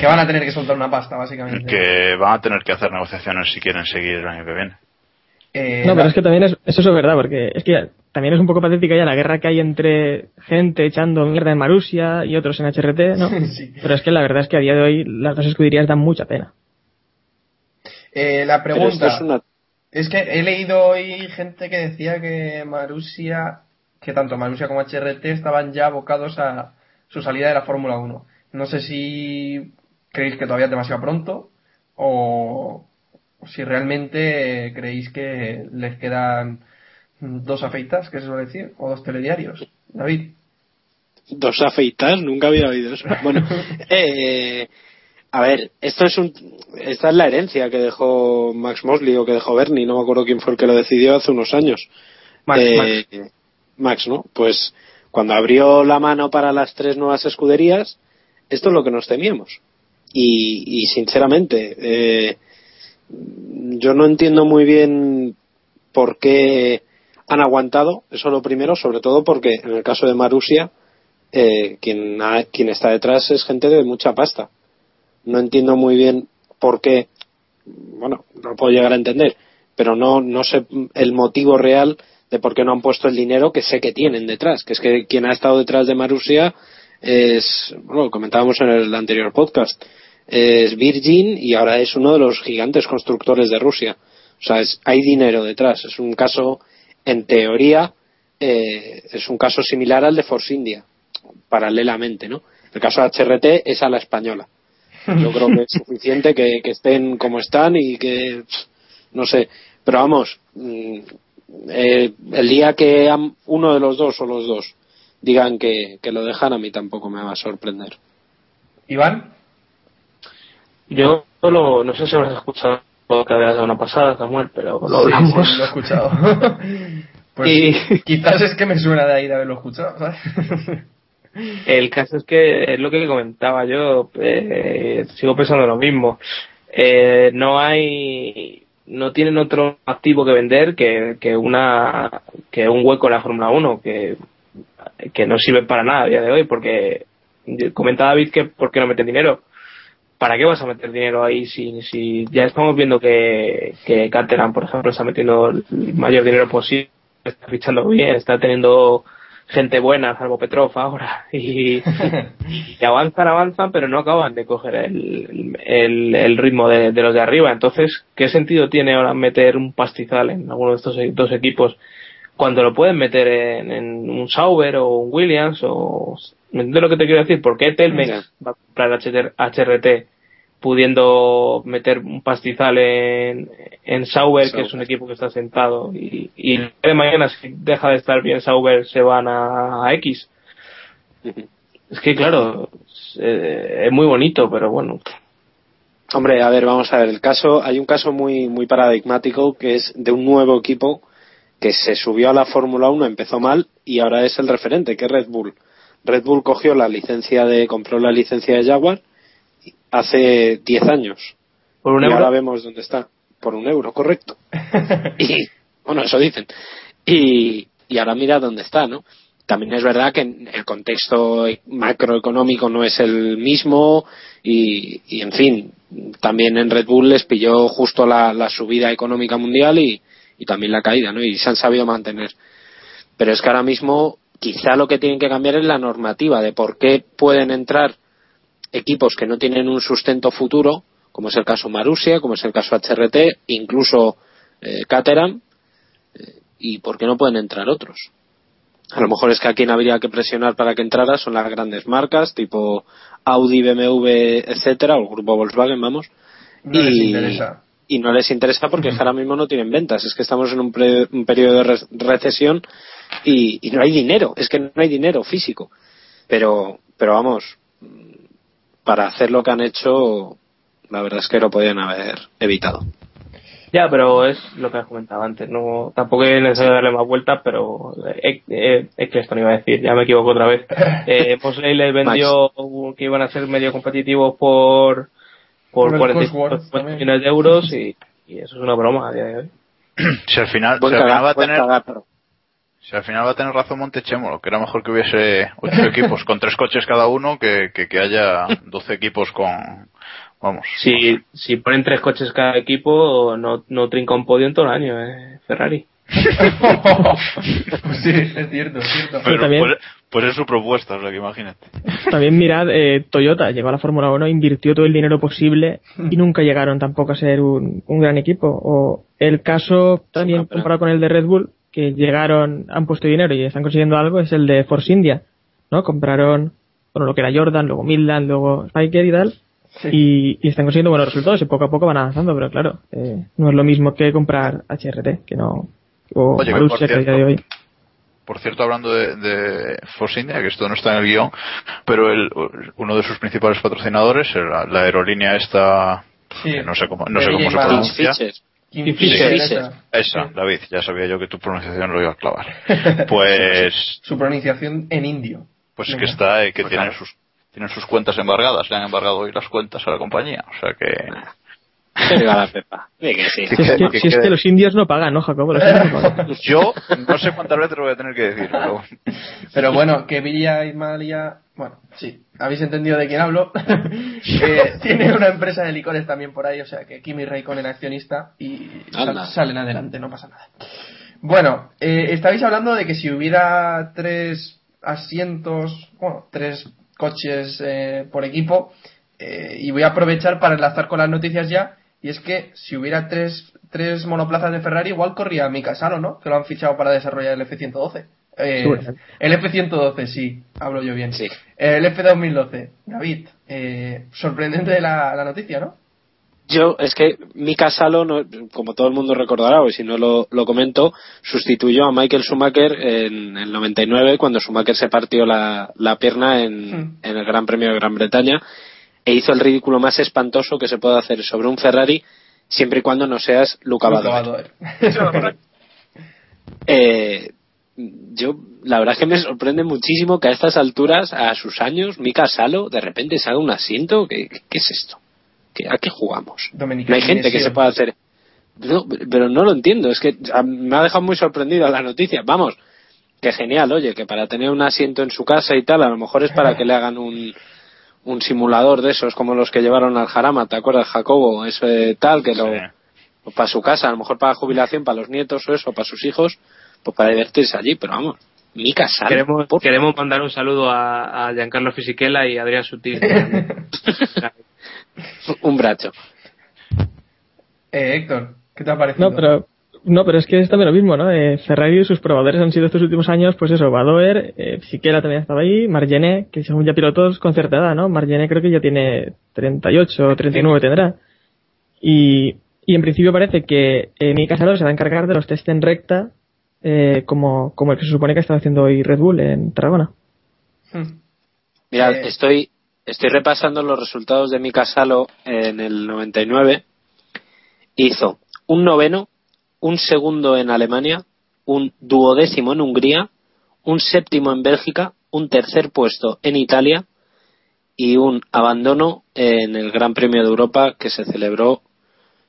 Que van a tener que soltar una pasta, básicamente. que van a tener que hacer negociaciones si quieren seguir el año que viene. Eh, No, la- pero es que también es, eso es verdad, porque es que también es un poco patética ya la guerra que hay entre gente echando mierda en Marussia y otros en HRT, ¿no? Sí. Pero es que la verdad es que a día de hoy las dos escuderías dan mucha pena. Eh, la pregunta es una es que he leído hoy gente que decía que Marussia, que tanto Marussia como HRT estaban ya abocados a su salida de la Fórmula 1. No sé si creéis que todavía es demasiado pronto o si realmente creéis que les quedan dos afeitas, que se suele decir, o dos telediarios. David. dos afeitas, nunca había oído eso. Bueno, eh, a ver, esto es un, esta es la herencia que dejó Max Mosley o que dejó Bernie, no me acuerdo quién fue el que lo decidió hace unos años. Max, Eh, Max, ¿no? Pues cuando abrió la mano para las tres nuevas escuderías, esto es lo que nos temíamos. Y, y sinceramente, eh, yo no entiendo muy bien por qué han aguantado, eso lo primero, sobre todo porque en el caso de Marusia, eh, quien, ha- quien está detrás es gente de mucha pasta. No entiendo muy bien por qué, bueno, no puedo llegar a entender, pero no, no sé el motivo real de por qué no han puesto el dinero que sé que tienen detrás, que es que quien ha estado detrás de Marusia es, bueno, comentábamos en el anterior podcast, es Virgin y ahora es uno de los gigantes constructores de Rusia. O sea, es- hay dinero detrás. Es un caso, en teoría, eh, es un caso similar al de Force India, paralelamente, ¿no? El caso de HRT es a la española. Yo creo que es suficiente que, que estén como están y que, pff, no sé, pero vamos, mm, eh, el día que uno de los dos o los dos digan que, que lo dejan, a mí tampoco me va a sorprender. Iván. Yo lo, no sé si habrás escuchado lo que había dado una pasada, Samuel, pero lo Sí, hablamos. sí, lo he escuchado. pues Y- quizás es que me suena de ahí de haberlo escuchado, ¿sabes? El caso es que es lo que comentaba yo, eh, sigo pensando lo mismo. Eh, no hay, no tienen otro activo que vender que, que una, que un hueco en la Fórmula 1 que, que no sirve para nada a día de hoy porque comentaba David que por qué no meten dinero. ¿Para qué vas a meter dinero ahí si, si ya estamos viendo que, que Caterham, por ejemplo, está metiendo el mayor dinero posible, está fichando bien, está teniendo gente buena, salvo Petrov ahora, y, avanzan, avanzan, pero no acaban de coger el, el, el ritmo de, de, los de arriba. Entonces, ¿qué sentido tiene ahora meter un pastizal en alguno de estos e, dos equipos cuando lo pueden meter en, en un Sauber o un Williams? o ¿Me entiendes lo que te quiero decir? ¿Por qué Telmex va a comprar HRT pudiendo meter un pastizal en, en Sauber, que es un equipo que está sentado, y, y de mañana si deja de estar bien Sauber se van a, a X. Es que claro, es, eh, es, muy bonito, pero bueno. Hombre, a ver, vamos a ver, el caso, hay un caso muy, muy paradigmático que es de un nuevo equipo que se subió a la Fórmula 1, empezó mal y ahora es el referente, que es Red Bull. Red Bull cogió la licencia de, compró la licencia de Jaguar hace 10 años. ¿Por un y euro? ahora vemos dónde está. Por un euro, correcto. y, bueno, eso dicen. Y, y ahora mira dónde está, ¿no? También es verdad que el contexto macroeconómico no es el mismo y, y en fin, también en Red Bull les pilló justo la, la subida económica mundial y, y también la caída, ¿no? Y se han sabido mantener. Pero es que ahora mismo quizá lo que tienen que cambiar es la normativa de por qué pueden entrar equipos que no tienen un sustento futuro, como es el caso Marusia, como es el caso HRT, incluso eh, Caterham, eh, y por qué no pueden entrar otros. A lo mejor es que a quien habría que presionar para que entrara son las grandes marcas, tipo Audi, BMW, etcétera, o el grupo Volkswagen, vamos. No y, les interesa. y no les interesa porque ahora mismo no tienen ventas. Es que estamos en un, pre, un periodo de re recesión y, y, no hay dinero. Es que no hay dinero físico. Pero, pero vamos, para hacer lo que han hecho, la verdad es que lo podían haber evitado. Ya, pero es lo que has comentado antes. No, tampoco es necesario darle más vueltas, pero eh, eh, es que esto no iba a decir, ya me equivoco otra vez. Eh, Mosley les vendió que iban a ser medio competitivos por por, Por el 45 Cosworth también. millones de euros y, y eso es una broma a día de hoy. Si al final, si al final cagar, va a tener, cagar, pero- si al final va a tener razón Montechémolo, que era mejor que hubiese ocho equipos con tres coches cada uno que, que, que haya 12 equipos con, vamos. Si, si ponen tres coches cada equipo, no, no trinca un podio en todo el año, eh, Ferrari. Pues sí, es cierto, es cierto. Pero también- pues, pues es su propuesta, o sea que imagínate. También mirad, eh, Toyota llegó a la Fórmula 1, invirtió todo el dinero posible y nunca llegaron tampoco a ser un, un gran equipo. O el caso también comparado con el de Red Bull, que llegaron, han puesto dinero y están consiguiendo algo, es el de Force India, ¿no? Compraron, bueno, lo que era Jordan, luego Midland, luego Spiker y tal, Sí. y, y están consiguiendo buenos resultados y poco a poco van avanzando, pero claro, eh, no es lo mismo que comprar HRT, que no, o Oye, que por que a día cierto, de hoy. Por cierto, hablando de, de Force India, que esto no está en el guion, pero el, uno de sus principales patrocinadores, la, la aerolínea esta, Sí. que no sé cómo, no sé cómo se pronuncia. Kingfisher, Fisher. esa. Esa, Sí. David, ya sabía yo que tu pronunciación lo iba a clavar. Pues, Su pronunciación en indio. pues es Venga. que está, eh, que Pues tienen claro. sus, tienen sus cuentas embargadas, le han embargado hoy las cuentas a la compañía, o sea que, Que viva la Pepa. Di que sí. Si es que, que si es quede- que los indios no pagan, ¿no, Jacobo? Los indios no pagan. yo no sé cuántas veces lo voy a tener que decir, pero Pero bueno, que Villa Ismalia, bueno, sí, habéis entendido de quién hablo. Eh, tiene una empresa de licores también por ahí, o sea que Kimi Raikkonen accionista y sal- salen adelante, no pasa nada. Bueno, eh, estabais hablando de que si hubiera tres asientos, bueno, tres coches eh, por equipo, eh, y voy a aprovechar para enlazar con las noticias ya, y es que si hubiera tres, tres monoplazas de Ferrari, igual corría Mika Salo, ¿no? Que lo han fichado para desarrollar el F-112. Eh, el F-112, sí, hablo yo bien. Sí. El F-2012. David, eh, sorprendente la, la noticia, ¿no? Yo, es que Mika Salo, no- como todo el mundo recordará, o si no lo, lo comento, sustituyó a Michael Schumacher en el 99 cuando Schumacher se partió la, la pierna en, Hmm. en el Gran Premio de Gran Bretaña e hizo el ridículo más espantoso que se puede hacer sobre un Ferrari siempre y cuando no seas Luca Badoer. Eh, yo, la verdad es que me sorprende muchísimo que a estas alturas, a sus años, Mika Salo de repente se haga un asiento. ¿Qué, qué es esto? ¿Qué- ¿A qué jugamos? No hay gente que se pueda hacer. No, pero no lo entiendo. Es que me ha dejado muy sorprendido la noticia. Vamos, que genial, oye, que para tener un asiento en su casa y tal, a lo mejor es para que le hagan un, un simulador de esos como los que llevaron al Jarama, ¿te acuerdas, Jacobo? Ese tal, que lo, Sí. para su casa, a lo mejor para jubilación, para los nietos o eso, para sus hijos, pues para divertirse allí, pero vamos, Mika Salo. Queremos, queremos mandar un saludo a, a Giancarlo Fisichella y a Adrián Sutil. un bracho. Eh, Héctor, ¿qué te ha parecido? No, pero no, pero es que es también lo mismo, ¿no? Eh, Ferrari y sus probadores han sido estos últimos años, pues eso, Badoer, eh, Siquera también estaba ahí, Margené, que según ya pilotos con cierta edad, ¿no? Margené creo que ya tiene 38 o 39 tendrá. Y, y en principio parece que eh, Mika Salo se va a encargar de los test en recta, eh, como, como el que se supone que está haciendo hoy Red Bull en Tarragona. Mira, Eh. estoy, estoy repasando los resultados de Mika Salo en el 99. Hizo un noveno, un segundo en Alemania, un duodécimo en Hungría, un séptimo en Bélgica, un tercer puesto en Italia y un abandono en el Gran Premio de Europa que se celebró,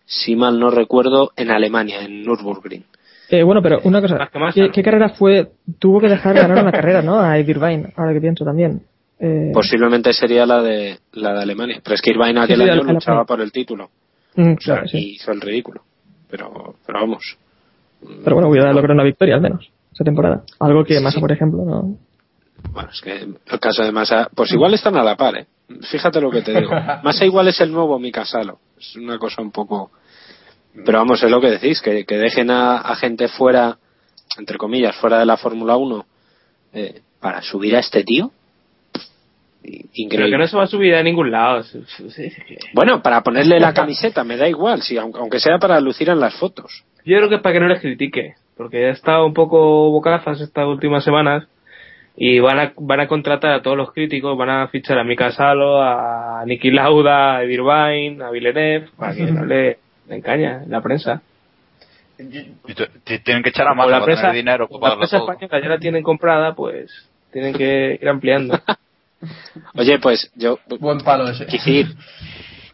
si mal no recuerdo, en Alemania, en Nürburgring. Eh, bueno, pero una cosa, ¿qué, carrera fue? Tuvo que dejar de ganar una carrera, ¿no? A Ed Irvine, ahora que pienso también. Eh, Posiblemente sería la de la de Alemania, pero es que Irvine aquel sí, año luchaba por el título. mm, O sea, claro, sí. y hizo el ridículo. Pero, pero vamos. Pero bueno, hubiera logrado una victoria al menos esa temporada. Algo que Massa, Sí. por ejemplo, no. Bueno, es que el caso de Massa, pues igual están a la par, ¿eh? Fíjate lo que te digo. Massa igual es el nuevo Mika Salo. Es una cosa un poco. Pero vamos, es lo que decís, que, que dejen a, a gente fuera, entre comillas, fuera de la Fórmula 1 eh, para subir a este tío. Pero que no se va a subir a ningún lado. Bueno, para ponerle la camiseta, me da igual, si, aunque aunque sea para lucir en las fotos. Yo creo que es para que no les critique, porque ha estado un poco bocazas estas últimas semanas y van a, van a contratar a todos los críticos, van a fichar a Mika Salo, a Niki Lauda, a Irvine, a Villeneuve, para que no le, le encaña la prensa. Tienen que echar a mano la para prensa, tener dinero para la prensa todo. española ya la tienen comprada, pues tienen que ir ampliando. Oye, pues yo Buen palo ese. decir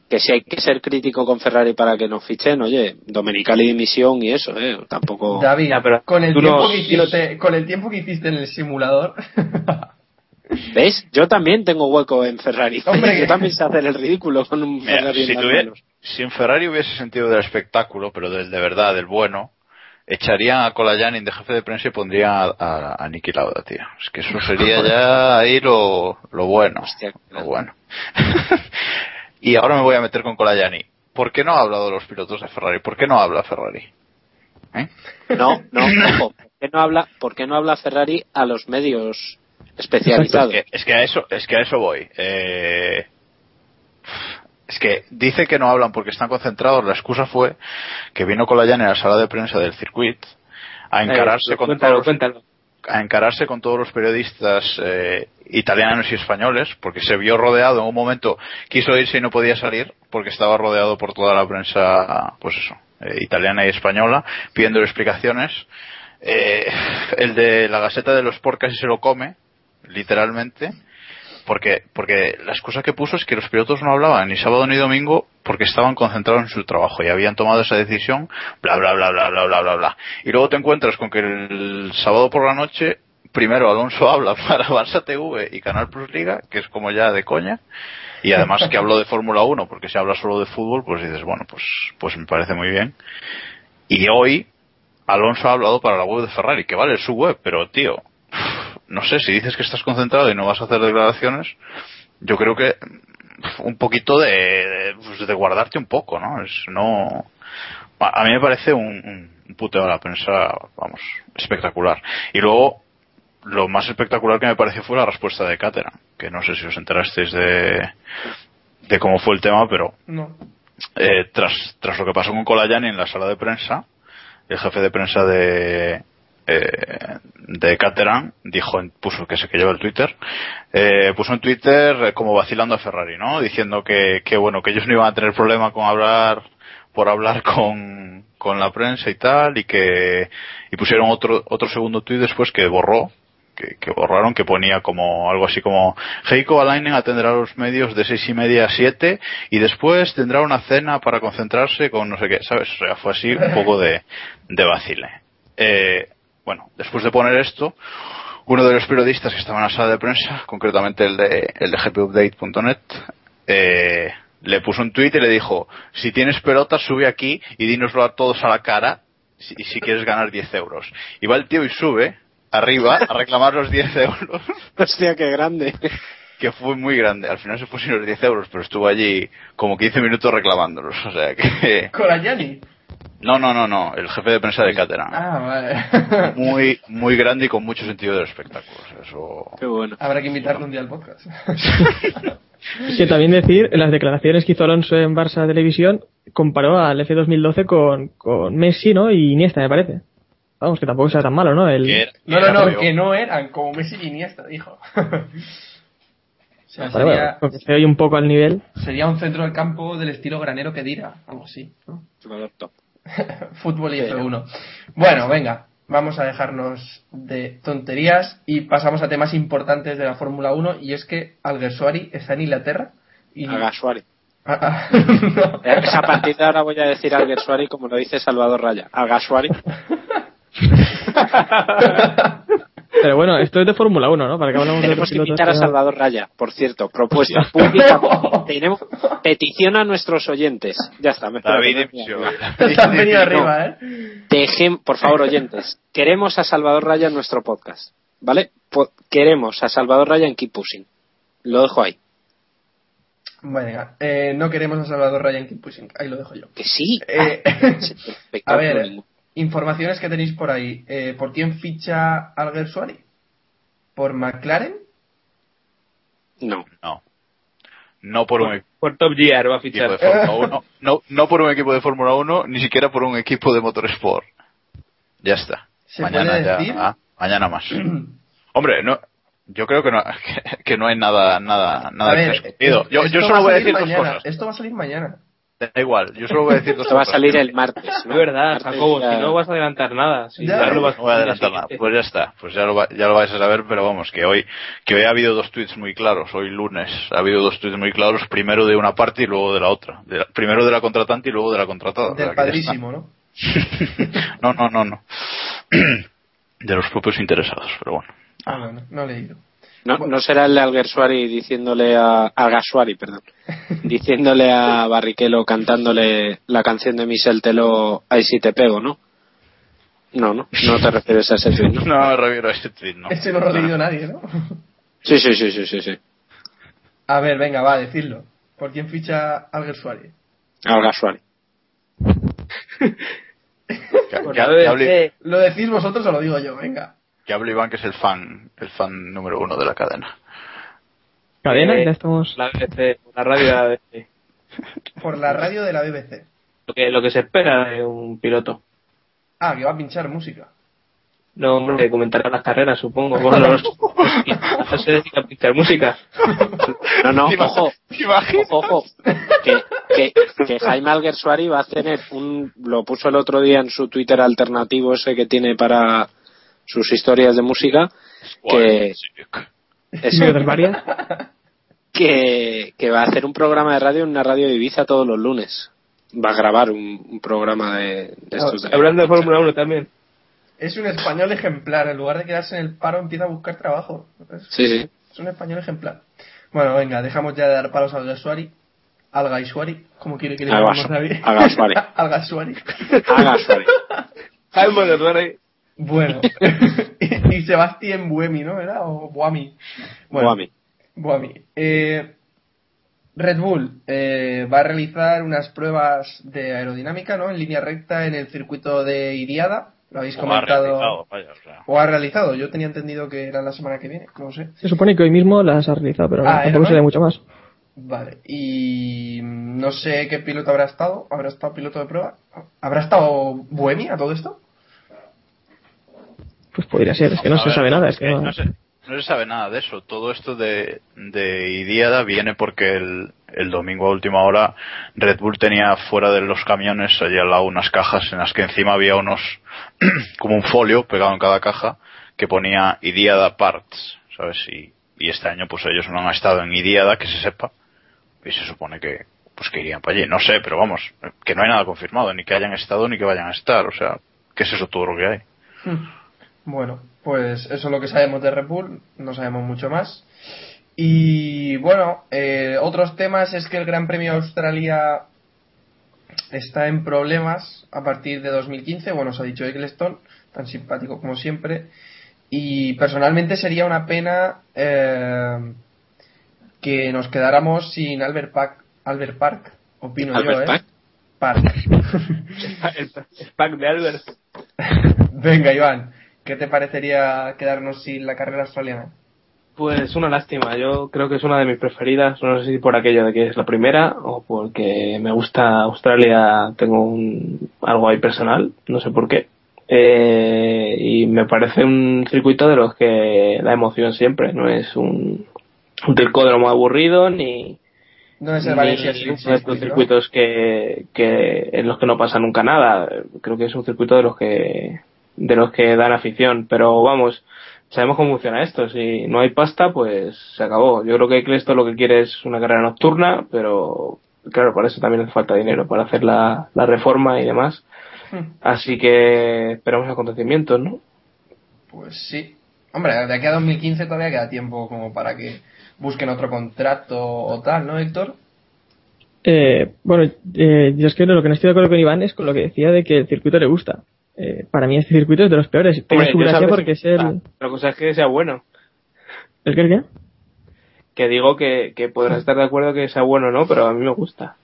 que si hay que ser crítico con Ferrari para que nos fichen, oye, Domenicali dimisión y eso, ¿eh? Tampoco. David, Ya, pero con, el tiempo no- que hiciste, con el tiempo que hiciste en el simulador, ¿Ves? Yo también tengo hueco en Ferrari. Hombre, yo también sé hacer el ridículo con un Mira, Ferrari en si, tuviera- manos. si en Ferrari hubiese sentido del espectáculo, pero del de verdad, del bueno, echarían a Colayanin de jefe de prensa y pondrían a, a, a Niki Lauda, tío. Es que eso sería ya ahí lo, lo bueno. Hostia, lo bueno. y ahora me voy a meter con Colayani. ¿Por qué no ha hablado de los pilotos de Ferrari? ¿Por qué no habla Ferrari? ¿Eh? No, no, ojo. ¿Por qué no habla, por qué no habla Ferrari a los medios Es especializados? que, es que a eso, es que a eso voy. Eh, es que dice que no hablan porque están concentrados. La excusa fue que vino Colayani a la sala de prensa del circuito a encararse Eh, con cuéntalo, todos los- cuéntalo. a encararse con todos los periodistas eh, italianos y españoles, porque se vio rodeado en un momento, quiso irse y no podía salir, porque estaba rodeado por toda la prensa, pues eso, eh, italiana y española, pidiendo explicaciones. Eh, el de la Gaceta de los Sport casi se lo come, literalmente, porque, porque la excusa que puso es que los pilotos no hablaban ni sábado ni domingo porque estaban concentrados en su trabajo y habían tomado esa decisión, bla, bla, bla, bla, bla, bla, bla, bla. Y luego te encuentras con que el sábado por la noche, primero Alonso habla para Barça TV y Canal Plus Liga, que es como ya de coña, y además que habló de Fórmula 1, porque si habla solo de fútbol, pues dices, bueno, pues, pues me parece muy bien. Y hoy, Alonso ha hablado para la web de Ferrari, que vale, su web, pero tío, no sé, si dices que estás concentrado y no vas a hacer declaraciones, yo creo que un poquito de, de, pues, de guardarte un poco, ¿no? Es no a mí me parece un, un- puteo a la prensa, vamos, espectacular. Y luego lo más espectacular que me pareció fue la respuesta de Caterham, que no sé si os enterasteis de de cómo fue el tema, pero no. eh, tras, tras lo que pasó con Colayani en la sala de prensa, el jefe de prensa de eh, de Caterham dijo, en- puso que se que lleva el Twitter, eh, puso en Twitter eh, como vacilando a Ferrari, ¿no? Diciendo que, que bueno, que ellos no iban a tener problema con hablar, por hablar con, con la prensa y tal, y que, y pusieron otro, otro segundo tweet después que borró, que, que borraron, que ponía como algo así como Heiko Alainen atenderá a los medios de seis y media a siete y después tendrá una cena para concentrarse con no sé qué, ¿sabes? O sea, fue así un poco de, de vacile. Eh, bueno, después de poner esto, uno de los periodistas que estaba en la sala de prensa, concretamente el de, el de gpupdate.net, eh, le puso un tuit y le dijo, si tienes pelotas sube aquí y dínoslo a todos a la cara si, si quieres ganar 10 euros. Y va el tío y sube arriba a reclamar los 10 euros. Hostia, qué grande. Que fue muy grande. Al final se pusieron los 10 euros, pero estuvo allí como 15 minutos reclamándolos. O sea que. Con la Yanni. No, no, no, no. El jefe de prensa de Caterham. Ah, vale. Muy, muy grande y con mucho sentido del espectáculo. Eso. Qué bueno. Habrá que invitarlo un día al podcast. Es que también decir, en las declaraciones que hizo Alonso en Barça Televisión, comparó al F2012 con, con Messi, ¿no? Y Iniesta, me parece. Vamos, que tampoco sea tan malo, ¿no? El, Que era- No, no, no, feo. que no eran como Messi y Iniesta, dijo. o sea, Vale, bueno, sería, porque se oye un poco al nivel. sería un centro del campo del estilo granero que dirá, algo así, ¿no? Jugador top. Fútbol y F1. Bueno, venga, vamos a dejarnos de tonterías y pasamos a temas importantes de la Fórmula 1 y es que Alguersuari está en Inglaterra y... Agasuari. Ah, ah, no. Es a partir de ahora voy a decir Alguersuari como lo dice Salvador Raya. Agasuari. Pero bueno, esto es de Fórmula 1, ¿no? Para que hablamos de Tenemos los que invitar a Salvador Raya, por cierto, propuesta pública. Tenemos petición a nuestros oyentes. Ya está, me David venido arriba, ¿eh? Dejen, por favor, oyentes, queremos a Salvador Raya en nuestro podcast, ¿vale? Po- queremos a Salvador Raya en Keep Pushing. Lo dejo ahí. Venga, eh, no queremos a Salvador Ryan Keep Pushing, ahí lo dejo yo. Que sí. Eh, Perfecto, a ver. Informaciones que tenéis por ahí. Eh, ¿Por quién ficha Alguersuari? ¿Por McLaren? No. No. No por un Por Top Gear va a equipo de fichar. Fórmula 1. No, no por un equipo de Fórmula 1, ni siquiera por un equipo de Motorsport. Ya está. ¿Se mañana puede ya. decir? ah, mañana más. Hombre, no. Yo creo que no, que, que no hay nada, nada, nada a ver, Yo, yo solo voy a decir dos cosas. Esto va a salir mañana. Da igual, yo solo voy a decir dos Esto va a salir el martes. Es verdad, Martes Jacobo, ya- si no vas a adelantar nada. Si Ya. ya lo vas No voy a adelantar nada. Pues ya está. Pues ya lo, va- ya lo vais a saber, pero vamos, que hoy, que hoy ha habido dos tweets muy claros. Hoy lunes ha habido dos tweets muy claros. Primero de una parte y luego de la otra. De la- primero de la contratante y luego de la contratada. Del padrísimo, ¿no? no, no, no, no. De los propios interesados, pero bueno. Ah, no, no, no he leído. No, no será el de Alguersuari diciéndole a Alguersuari, perdón, diciéndole a Barrichello cantándole la canción de Michel Teló Ahí si te pego, ¿no? No, no, no te refieres a ese tweet, ¿no? No me refiero a ese tweet, no. Ese no lo ha leído nadie, ¿no? Sí, sí, sí, sí, sí, sí. A ver, venga, va, decirlo. ¿Por quién ficha Alguersuari? Alguersuari. BBC. ¿Lo decís vosotros o lo digo yo? Venga. Que hable Iván, que es el fan, el fan número uno de la cadena. Cadena, Eh, ya estamos. La BBC, la radio de la BBC. Por la radio de la BBC. Lo que, lo que se espera de un piloto. Ah, que va a pinchar música. No, hombre, comentará las carreras, supongo. Bueno, no, no se dedica a pinchar música. No, no, ¿Te ojo, ojo, ojo. Que, que, que Jaime Alguersuari va a tener un. Lo puso el otro día en su Twitter alternativo ese que tiene para sus historias de música. Que, eso, varias. que, que va a hacer un programa de radio en una radio de Ibiza todos los lunes. Va a grabar un, un programa de, de estos. de- Hablando de Fórmula 1 también. Es un español ejemplar. En lugar de quedarse en el paro, empieza a buscar trabajo. Es, Sí, sí. es un español ejemplar. Bueno, venga, dejamos ya de dar palos al Alguersuari. Al Gaisuari, como quiere que le llamemos David. Al Gaisuari. Alguersuari. Jaime de Duarte. Bueno. y, Sebastián Buemi, ¿no? ¿Era? O Buami. Bueno. Buami. Eh, Red Bull eh, va a realizar unas pruebas de aerodinámica, ¿no? En línea recta en el circuito de Iriada. Lo habéis O ha comentado. realizado, vaya, o sea. O ha realizado. Yo tenía entendido que era la semana que viene. No sé. Se supone que hoy mismo las ha realizado, pero Ah, tampoco ¿era se ve hoy? mucho más. Vale. Y no sé qué piloto habrá estado. ¿Habrá estado piloto de prueba? ¿Habrá estado Buemi a todo esto? Pues podría ser, es que no A se ver, sabe nada. Es que no, no- se, no se sabe nada de eso. Todo esto de, de Idiada viene porque el, el domingo a última hora Red Bull tenía fuera de los camiones allí al lado unas cajas en las que encima había unos como un folio pegado en cada caja que ponía Idiada Parts, ¿sabes? Y, y este año pues ellos no han estado en Idiada, que se sepa, y se supone que pues que irían para allí. No sé, pero vamos, que no hay nada confirmado, ni que hayan estado ni que vayan a estar, o sea, que es eso todo lo que hay. Bueno, pues eso es lo que sabemos de Red Bull, no sabemos mucho más. Y bueno, eh, otros temas es que el Gran Premio de Australia está en problemas a partir de 2015. Bueno, os ha dicho Eccleston, tan simpático como siempre. Y personalmente sería una pena eh, que nos quedáramos sin Albert Park, Albert Park opino yo, ¿eh? Park. Park. El, el pack de Albert. Venga, Iván, ¿qué te parecería quedarnos sin la carrera australiana? Pues una lástima, yo creo que es una de mis preferidas, no sé si por aquello de que es la primera o porque me gusta Australia, tengo un, algo ahí personal, no sé por qué. Eh, y me parece un circuito de los que da emoción siempre, no es un, un circódromo aburrido ni, No es el Valencia estos circuitos que, que en los que no pasa nunca nada. Creo que es un circuito de los que de los que dan afición, pero vamos, sabemos cómo funciona esto. Si no hay pasta, pues se acabó. Yo creo que Clesto lo que quiere es una carrera nocturna, pero claro, para eso también hace falta dinero, para hacer la, la reforma y demás. Hmm. Así que esperamos acontecimientos, ¿no? Pues sí. Hombre, de aquí a 2015 todavía queda tiempo como para que busquen otro contrato o tal, ¿no, Héctor? Eh, bueno, eh, yo es que lo que no estoy de acuerdo con Iván es con lo que decía de que el circuito le gusta. Eh, para mí este circuito es de los peores. Tiene Hombre, su gracia sabes- porque es el... La cosa es que sea bueno. ¿El qué, el qué? Que digo que, que podrás estar de acuerdo que sea bueno o no, pero a mí me gusta.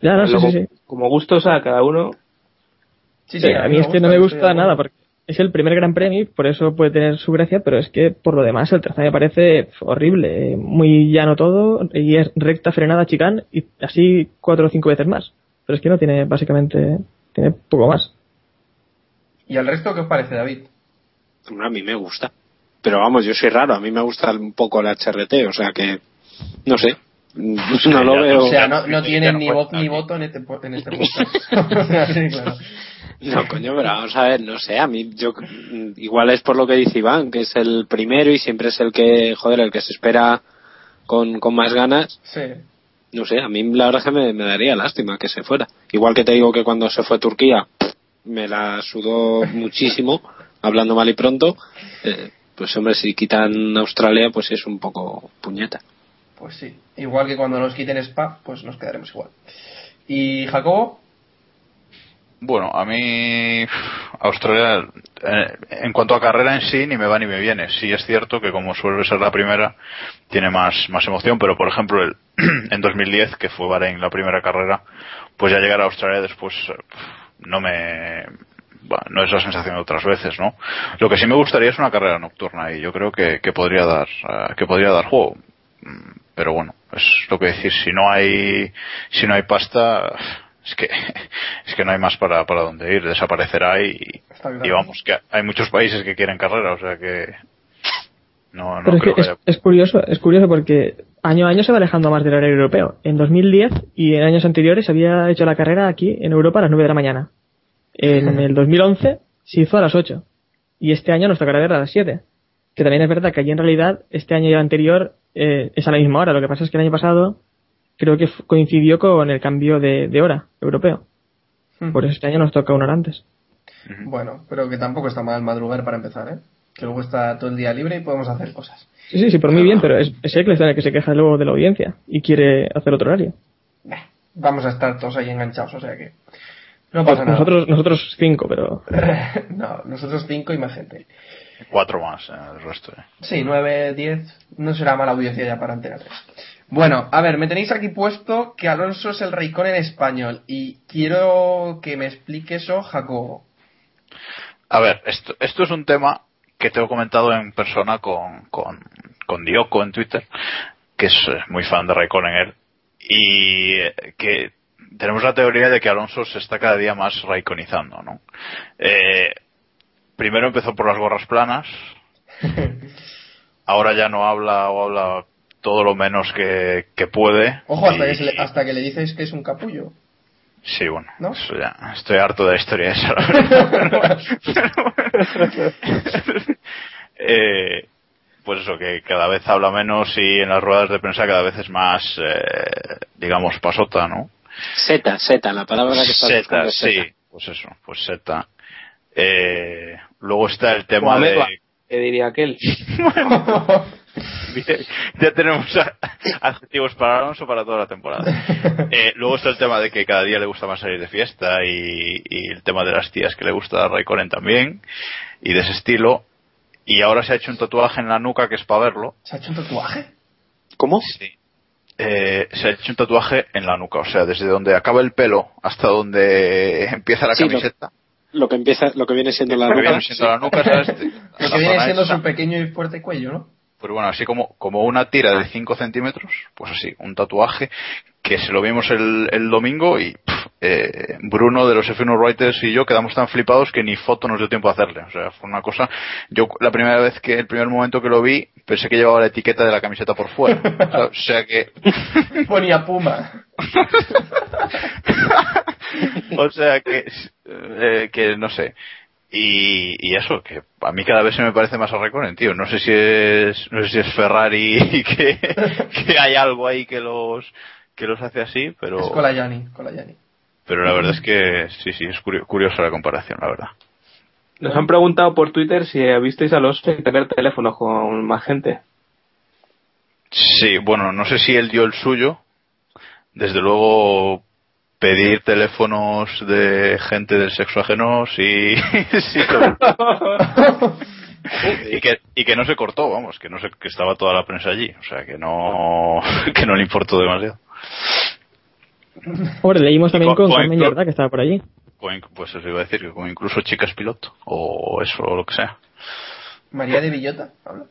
Ya, no, sí, Luego, sí, sí. Como gustos a cada uno. Sí, Sí, a mí es que no me gusta nada porque es el primer Gran Premio, por eso puede tener su gracia, pero es que por lo demás el trazado me parece horrible, muy llano todo y es recta, frenada, chicán y así cuatro o cinco veces más. Pero es que no tiene básicamente, tiene poco más. ¿Y al resto qué os parece, David? A mí me gusta. Pero vamos, yo soy raro, a mí me gusta un poco el HRT, o sea que, no sé, no lo veo. O sea, no, tienen ni voz ni voto en este, en este podcast. O sea, sí, claro. No, coño, pero vamos a ver, no sé, a mí, yo, igual es por lo que dice Iván, que es el primero y siempre es el que, joder, el que se espera con, con más ganas. Sí. No sé, a mí la verdad es que me, me daría lástima que se fuera. Igual que te digo que cuando se fue a Turquía me la sudó muchísimo, hablando mal y pronto. eh, pues hombre, si quitan Australia, pues es un poco puñeta. Pues sí. Igual que cuando nos quiten Spa, pues nos quedaremos igual. ¿Y Jacobo? Bueno, a mí Australia, eh, en cuanto a carrera en sí, ni me va ni me viene. Sí es cierto que como suele ser la primera, tiene más, más emoción, pero por ejemplo el, en 2010, que fue Bahrein la primera carrera, pues ya llegar a Australia después eh, no me... bueno, no es la sensación de otras veces, ¿no? Lo que sí me gustaría es una carrera nocturna y yo creo que, que podría dar eh, que podría dar juego. Mm, Pero bueno, es lo que decir, si no hay si no hay pasta, es que es que no hay más para, para dónde ir, desaparecerá y, y vamos, que hay muchos países que quieren carrera, o sea que no, no Pero es creo que que es, haya- es curioso, es curioso porque año a año se va alejando más del horario europeo. En 2010 y en años anteriores había hecho la carrera aquí en Europa a las 9 de la mañana. En el 2011 se hizo a las 8 y este año nos tocará ver a las 7. Que también es verdad que allí en realidad este año y el anterior eh, es a la misma hora. Lo que pasa es que el año pasado creo que coincidió con el cambio de, de hora europeo. Hmm. Por eso este año nos toca una hora antes. Bueno, pero que tampoco está mal madrugar para empezar, ¿eh? Que luego está todo el día libre y podemos hacer cosas. Sí, sí, sí, por muy bien, pero es, es Eccleston el que se queja luego de la audiencia y quiere hacer otro horario. Vamos a estar todos ahí enganchados, o sea que... No pasa nada. Nosotros, nosotros cinco, pero no, nosotros cinco y más gente. cuatro más, eh, el resto. eh. Sí, nueve, diez, no será mala audiencia ya para Antena 3. Bueno, a ver, me tenéis aquí puesto que Alonso es el Raycon en español y quiero que me explique eso, Jacobo. A ver, esto, esto es un tema que te he comentado en persona con, con, con Dioco en Twitter, que es eh, muy fan de Raikkonen él, y eh, que tenemos la teoría de que Alonso se está cada día más raiconizando, ¿no? Eh, primero empezó por las gorras planas, ahora ya no habla o habla todo lo menos que, que puede. Ojo, hasta, y- que, se le, hasta que le dices que es un capullo. Sí, bueno, ¿No? eso ya, estoy harto de la historia esa. Eh, pues eso, que cada vez habla menos y en las ruedas de prensa cada vez es más, eh, digamos, pasota, ¿no? Seta, seta, la palabra que estás Seta, buscando es sí, pues eso, pues seta. Eh, luego está el tema de... que diría aquel. Ya tenemos a- adjetivos para Alonso para toda la temporada. Eh, luego está el tema de que cada día le gusta más salir de fiesta y, y el tema de las tías que le gusta a Raikkonen también y de ese estilo. y ahora se ha hecho un tatuaje en la nuca que es para verlo. ¿Se ha hecho un tatuaje? ¿Cómo? Sí. Eh, se ha hecho un tatuaje en la nuca, o sea, desde donde acaba el pelo hasta donde empieza la Sí, camiseta. Lo que empieza, lo que viene siendo la Lo que nuca. viene siendo la nuca, ¿sabes? Lo La que viene siendo su pequeño y fuerte cuello, ¿no? Pues bueno, así como, como una tira de 5 centímetros, pues así, un tatuaje que se lo vimos el, el domingo y pff, eh, Bruno de los F1 Writers y yo quedamos tan flipados que ni foto nos dio tiempo a hacerle. O sea, fue una cosa. Yo la primera vez que, el primer momento que lo vi, pensé que llevaba la etiqueta de la camiseta por fuera. O sea que, Ponía Puma. o sea que, eh, que no sé. Y, y eso, que a mí cada vez se me parece más a Reconen, tío. No sé si es, no sé si es Ferrari y que, que hay algo ahí que los, que los hace así, pero, Es Colayani, Colayani. pero la verdad es que sí, sí, es curio- curiosa la comparación, la verdad. Nos han preguntado por Twitter si visteis a los tener teléfonos con más gente. Sí, bueno, no sé si él dio el suyo. Desde luego, pedir teléfonos de gente del sexo ajeno, sí, sí. lo- y que y que no se cortó, vamos, que no se, que estaba toda la prensa allí, o sea que no que no le importó demasiado. Hombre, leímos también Con- con con- Carmen con- que estaba por allí. Pues eso iba a decir, que como incluso chicas piloto, o eso, o lo que sea. María de Villota, ¿hablas?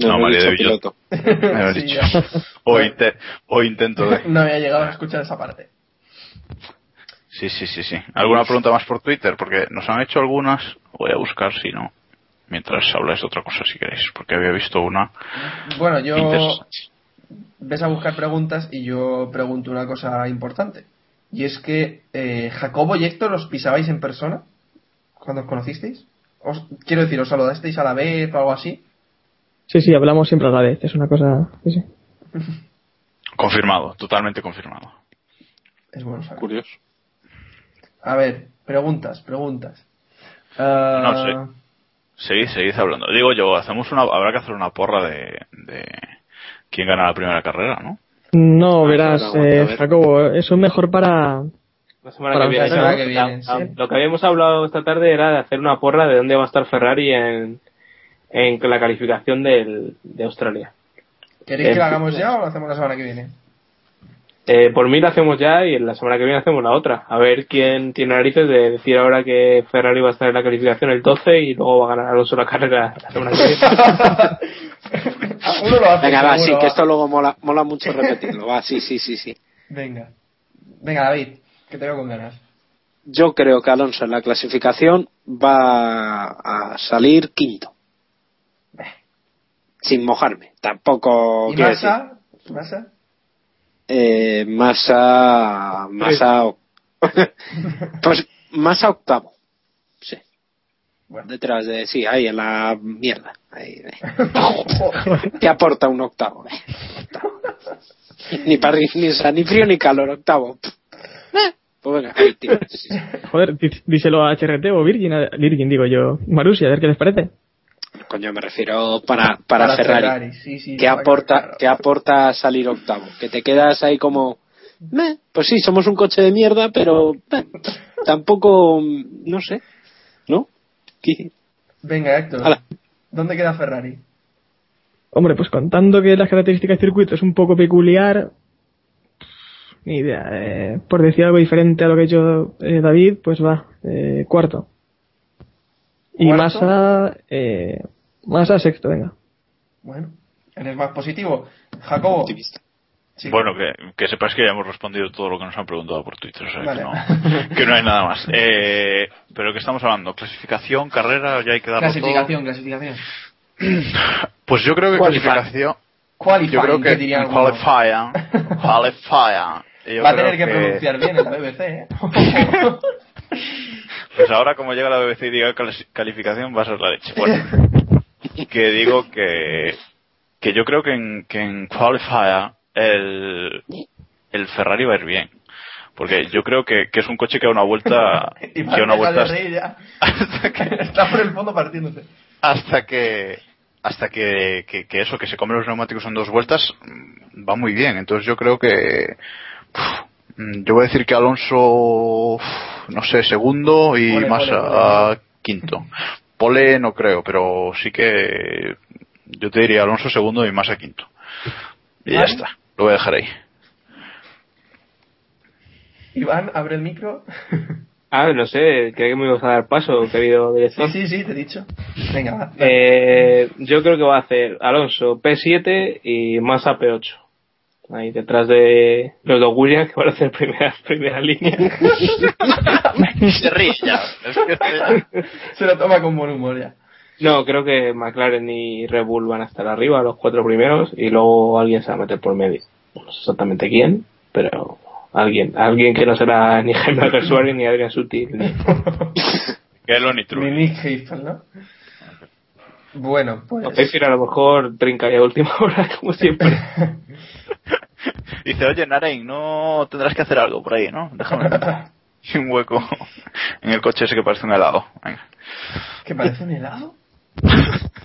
No, No, he María de Villota. Me habías Sí, dicho. O, inte- o intento de. No había llegado a escuchar esa parte. Sí, sí, sí, sí. ¿Alguna pregunta más por Twitter? Porque nos han hecho algunas. Voy a buscar si no. Mientras habláis de otra cosa si queréis. Porque había visto una. Bueno, yo ves a buscar preguntas y yo pregunto una cosa importante. Y es que eh, Jacobo y Héctor os pisabais en persona cuando os conocisteis. Os, quiero decir, os saludasteis a la vez o algo así. Sí, sí, hablamos siempre a la vez. Es una cosa. Sí, sí. Confirmado, totalmente confirmado. Es bueno saber. Curioso. A ver, preguntas, preguntas. Ah, No sé. Seguid, seguid hablando. Digo yo, hacemos una, habrá que hacer una porra de, de quién gana la primera carrera, ¿no? No, Ah, verás, eh. Jacobo, eso es mejor para. La semana Para que viene. la semana ¿no? que viene, La- sí. la- Lo que habíamos hablado esta tarde era de hacer una porra de dónde va a estar Ferrari en, en la calificación del, de Australia. ¿Queréis que lo hagamos ya o lo hacemos la semana que viene? Eh, por mí la hacemos ya y en la semana que viene hacemos la otra. A ver quién tiene narices de decir ahora que Ferrari va a estar en la calificación el 12 y luego va a ganar Alonso la carrera la semana que viene. Uno lo hace. Venga, va, sí, que esto luego mola, mola mucho repetirlo. Va, sí, sí, sí, sí. Venga. Venga, David, que te veo con ganas. Yo creo que Alonso en la clasificación va a salir quinto. Sin mojarme. Tampoco. ¿Y Massa? ¿Massa? Eh, Massa. Massa. pues Massa octavo. Sí. Bueno. Detrás de. Sí, ahí en la mierda. Ahí, ahí. ¿Qué aporta un octavo? Octavo. Ni, para, ni, ni frío ni calor, octavo. Eh, Pues venga, ahí, tío. Sí, sí. Joder, dí- díselo a HRT o Virgin, a- Virgin digo yo. Marusi, a ver qué les parece. Coño, me refiero para, para, Ferrari. Sí, sí, ¿Qué aporta, claro. ¿Qué aporta salir octavo? Que te quedas ahí como. "Meh, pues sí, somos un coche de mierda, pero tampoco. No sé. ¿No? ¿Qué? Venga, Héctor. ¿Dónde queda Ferrari? Hombre, pues contando que las características del circuito es un poco peculiar, ni idea. eh, por decir algo diferente a lo que ha hecho eh, David, pues va, eh, cuarto. Y. Massa, eh, Massa sexto, venga. Bueno, eres más positivo. Jacobo. Optimista. Sí. Bueno, que, que sepas que ya hemos respondido todo lo que nos han preguntado por Twitter, o sea Vale. que, no, que no hay nada más. Eh, pero que estamos hablando, clasificación, carrera, ya hay que darlo clasificación, clasificación. Pues yo creo que Qualifying. clasificación, Qualifying, yo creo que que qualifying. Yo Va a tener que, pronunciar bien en la BBC, ¿eh? Pues ahora como llega la BBC y diga calificación va a ser la leche. Bueno, que digo que, que yo creo que en, que en Qualifier el, el Ferrari va a ir bien. Porque yo creo que, que es un coche que a una vuelta, y que a una vuelta hasta que, Está por el fondo partiéndose. hasta que, hasta que, que, que eso, que se come los neumáticos en dos vueltas, va muy bien. Entonces yo creo que, yo voy a decir que Alonso, no sé, segundo y Ole, Massa ole, ole. quinto. pole no creo, pero sí que yo te diría Alonso segundo y Massa quinto. Y ya está, lo voy a dejar ahí. Iván, abre el micro. Ah, no sé, creí que me ibas a dar paso, querido Sí, director. sí, sí, te he dicho. Venga, va. Eh, yo creo que va a hacer Alonso P7 y Massa P8. Ahí detrás de los dos Williams que van a hacer primera, primera línea. Se ríe ya. Se lo toma con buen humor ya. No, creo que McLaren y Red Bull van a estar arriba, los cuatro primeros, y luego alguien se va a meter por medio. No sé exactamente quién, pero alguien, alguien que no será ni Jaime Suárez ni Adrián Sutil. ni- que lo ni true. Ni Nick Heidfeld, ¿no? Bueno, pues... A lo mejor trinca ya a última hora, como siempre. Dice, oye, Narain, no tendrás que hacer algo por ahí, ¿no? Déjame un hueco en el coche ese que parece un helado. Venga. ¿Que parece un helado?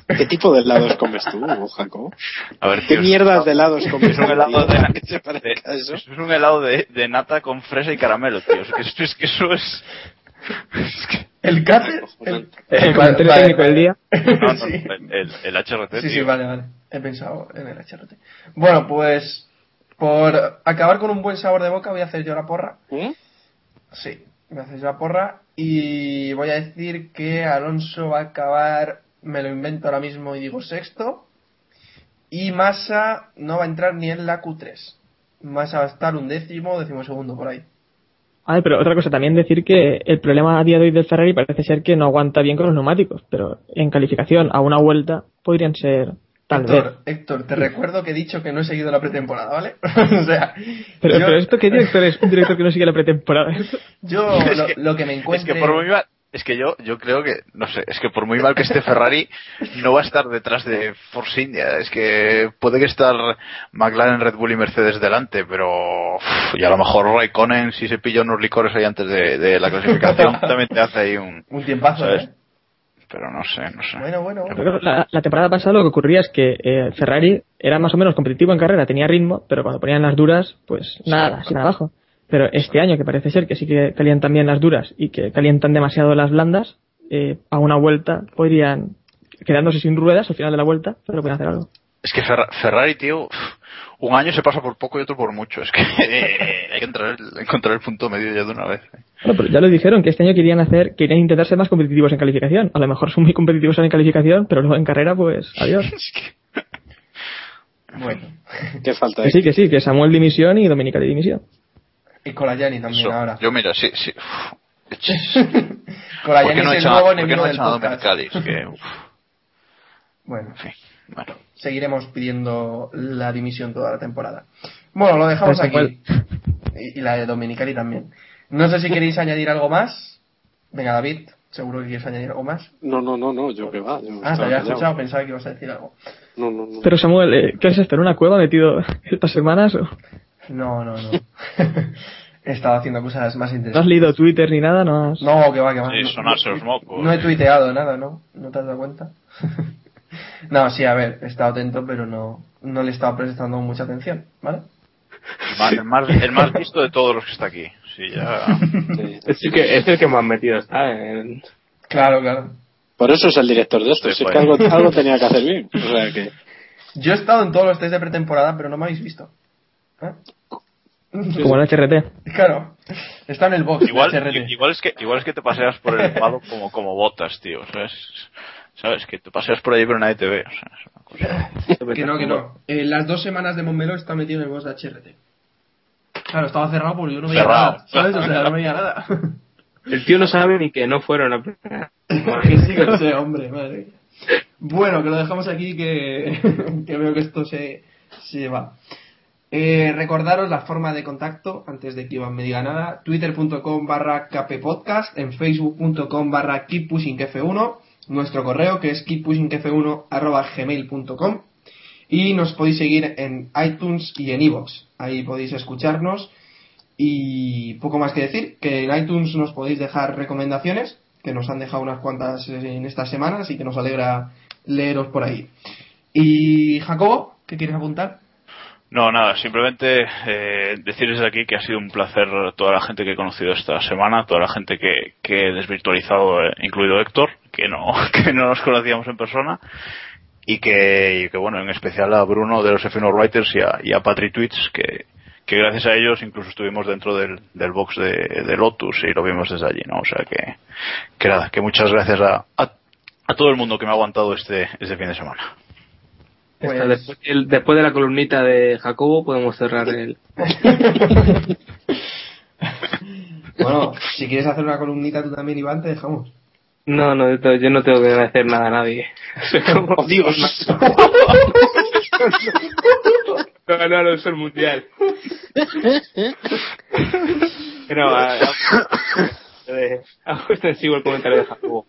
¿Qué tipo de helados comes tú, Jacob? A ver, ¿Qué tío, mierdas de helados comes Es un helado de, eso? es un helado de, de nata con fresa y caramelo, tío. Es que, es, es que eso es... es que- ¿El cáter? El, El comentario vale, técnico del día. no, no, sí. el, el, el HRT, Sí, sí, vale, vale. He pensado en el HRT. Bueno, pues por acabar con un buen sabor de boca voy a hacer yo la porra. ¿Eh? Sí, voy a hacer yo la porra y voy a decir que Alonso va a acabar, me lo invento ahora mismo y digo sexto, y Massa no va a entrar ni en la Q3. Massa va a estar un décimo, décimo segundo por ahí. Ay, pero otra cosa, también decir que el problema a día de hoy del Ferrari parece ser que no aguanta bien con los neumáticos, pero en calificación a una vuelta podrían ser tal vez. Héctor, te recuerdo que he dicho que no he seguido la pretemporada, ¿vale? o sea, Pero, yo, pero esto, ¿qué director es un director que no sigue la pretemporada? yo Es lo, que- lo que me Es encuentre... que por muy mal, es que yo, yo creo que, no sé, es que por muy mal que esté Ferrari, no va a estar detrás de Force India. Es que puede que estar McLaren, Red Bull y Mercedes delante, pero uf, y a lo mejor Raikkonen, si se pilla unos licores ahí antes de, de la clasificación, también te hace ahí un, Un tiempazo, ¿sabes? ¿eh? Pero no sé, no sé. Bueno, bueno, La, la temporada pasada lo que ocurría es que eh, Ferrari era más o menos competitivo en carrera, tenía ritmo, pero cuando ponían las duras, pues nada, sin abajo. Pero este año, que parece ser que sí que calientan bien las duras y que calientan demasiado las blandas, eh, a una vuelta podrían, quedándose sin ruedas al final de la vuelta, pero pueden hacer algo. Es que Ferra- Ferrari, tío, un año se pasa por poco y otro por mucho. Es que que entrar encontrar el punto medio ya de una vez. Bueno, pero ya lo dijeron, que este año querían hacer, querían intentar ser más competitivos en calificación. A lo mejor son muy competitivos en calificación, pero luego en carrera, pues, adiós. Bueno. ¿Qué falta? Que sí, que sí, que Samuel dimisión y Dominica de dimisión. Y Colajani también Eso, ahora. Yo mira, sí, sí. uf, ¿Por Colajani qué no es el nuevo a, ¿por qué enemigo no del podcast. Es que, Bueno, en fin, bueno. seguiremos pidiendo la dimisión toda la temporada. Bueno, lo dejamos Pues aquí. Y, y la de Dominicali también. No sé si queréis añadir algo más. Venga, David, seguro que quieres añadir algo más. No, no, no, no, yo que va. Yo Ah, te había escuchado, pensaba que ibas a decir algo. No, no, no. Pero Samuel, eh, ¿qué has estado en una cueva metido estas semanas? ¿O No, no, no. He estado haciendo cosas más ¿No has interesantes. leído Twitter ni nada? ¿No has... No, que va, que va. Sí, No- sonarse no- los mocos. No he tuiteado nada, ¿no? ¿No te has dado cuenta? no, sí, a ver, he estado atento, pero no, no le he estado prestando mucha atención, ¿vale? El más, el más listo de todos los que está aquí. Sí, ya. Sí. Es el que, es el que más metido está en... Claro, claro. Por eso es el director de esto. Sí, si es pues. que algo, algo tenía que hacer bien. O sea que. Yo he estado en todos los test de pretemporada, pero no me habéis visto. ¿Eh? Como el HRT. Claro, está en el box. Igual, igual, es que, igual es que te paseas por el pado como, como botas, tío. ¿Sabes? ¿Sabes? Que te paseas por ahí pero nadie te ve. O sea, es una cosa. Que no, que no. En las dos semanas de Montmeló está metido en el box de HRT. Claro, estaba cerrado porque yo no veía Cerrado. nada. ¿Sabes? O sea, no veía nada. El tío no sabe ni que no fueron a que sí que lo sé, hombre, madre mía. Bueno, que lo dejamos aquí, que, que veo que esto se, se va. Eh, recordaros la forma de contacto antes de que Iván me diga nada. Twitter.com barra kppodcast, en facebook.com barra keeppushingf1, nuestro correo que es keeppushingf1 arroba gmail.com y nos podéis seguir en iTunes y en iVoox. Ahí podéis escucharnos y poco más que decir, que en iTunes nos podéis dejar recomendaciones, que nos han dejado unas cuantas en estas semanas y que nos alegra leeros por ahí. Y Jacobo, ¿qué quieres apuntar? No, nada, simplemente eh, decir desde aquí que ha sido un placer toda la gente que he conocido esta semana, toda la gente que, que he desvirtualizado, eh, incluido Héctor, que no, que no nos conocíamos en persona y que, y que bueno, en especial a Bruno de los F1 Writers y a, y a Patrick Twitch que, que gracias a ellos incluso estuvimos dentro del, del box de, de Lotus y lo vimos desde allí, ¿no? O sea que, que nada, que muchas gracias a, a, a todo el mundo que me ha aguantado este, este fin de semana. Esta, después, el- después de la columnita de Jacobo podemos cerrar el... Bueno, si quieres hacer una columnita tú también, Iván, te dejamos. No, no, yo no tengo que agradecer nada a nadie. ¡Oh, Dios! No, no, no, es el mundial. Pero, a- a- eh, hago extensivo el comentario de Jacobo.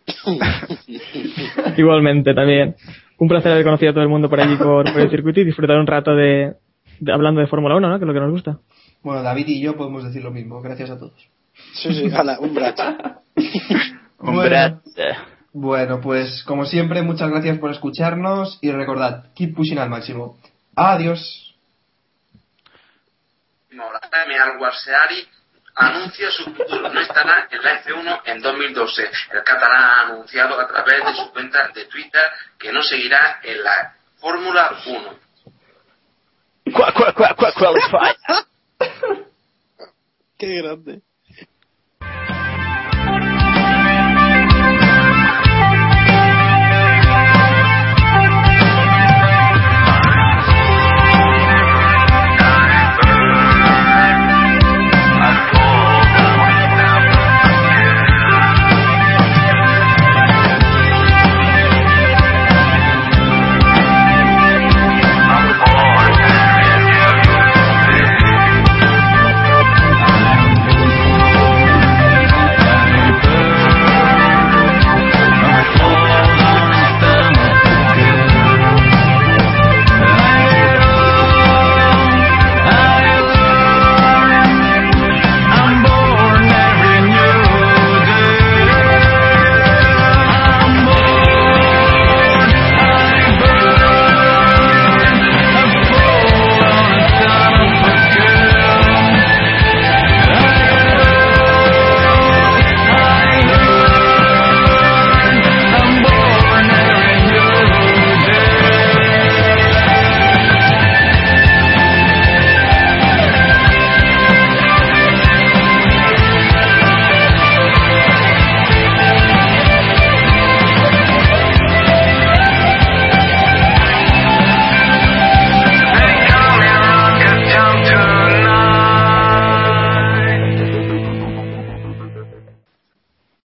Igualmente, también. Un placer haber conocido a todo el mundo por allí por, por el circuito y disfrutar un rato de, de- hablando de Fórmula 1, ¿no? Que es lo que nos gusta. Bueno, David y yo podemos decir lo mismo. Gracias a todos. Sí, sí, un brazo. Bueno, bueno, pues como siempre, muchas gracias por escucharnos y recordad, keep pushing al máximo. Adiós. Damian Guarseari anuncia su futuro. No estará en la F1 en 2012. El catalán ha anunciado a través de su cuenta de Twitter que no seguirá en la Fórmula 1. Qua- qua- qua- qua- qualify. Qué grande.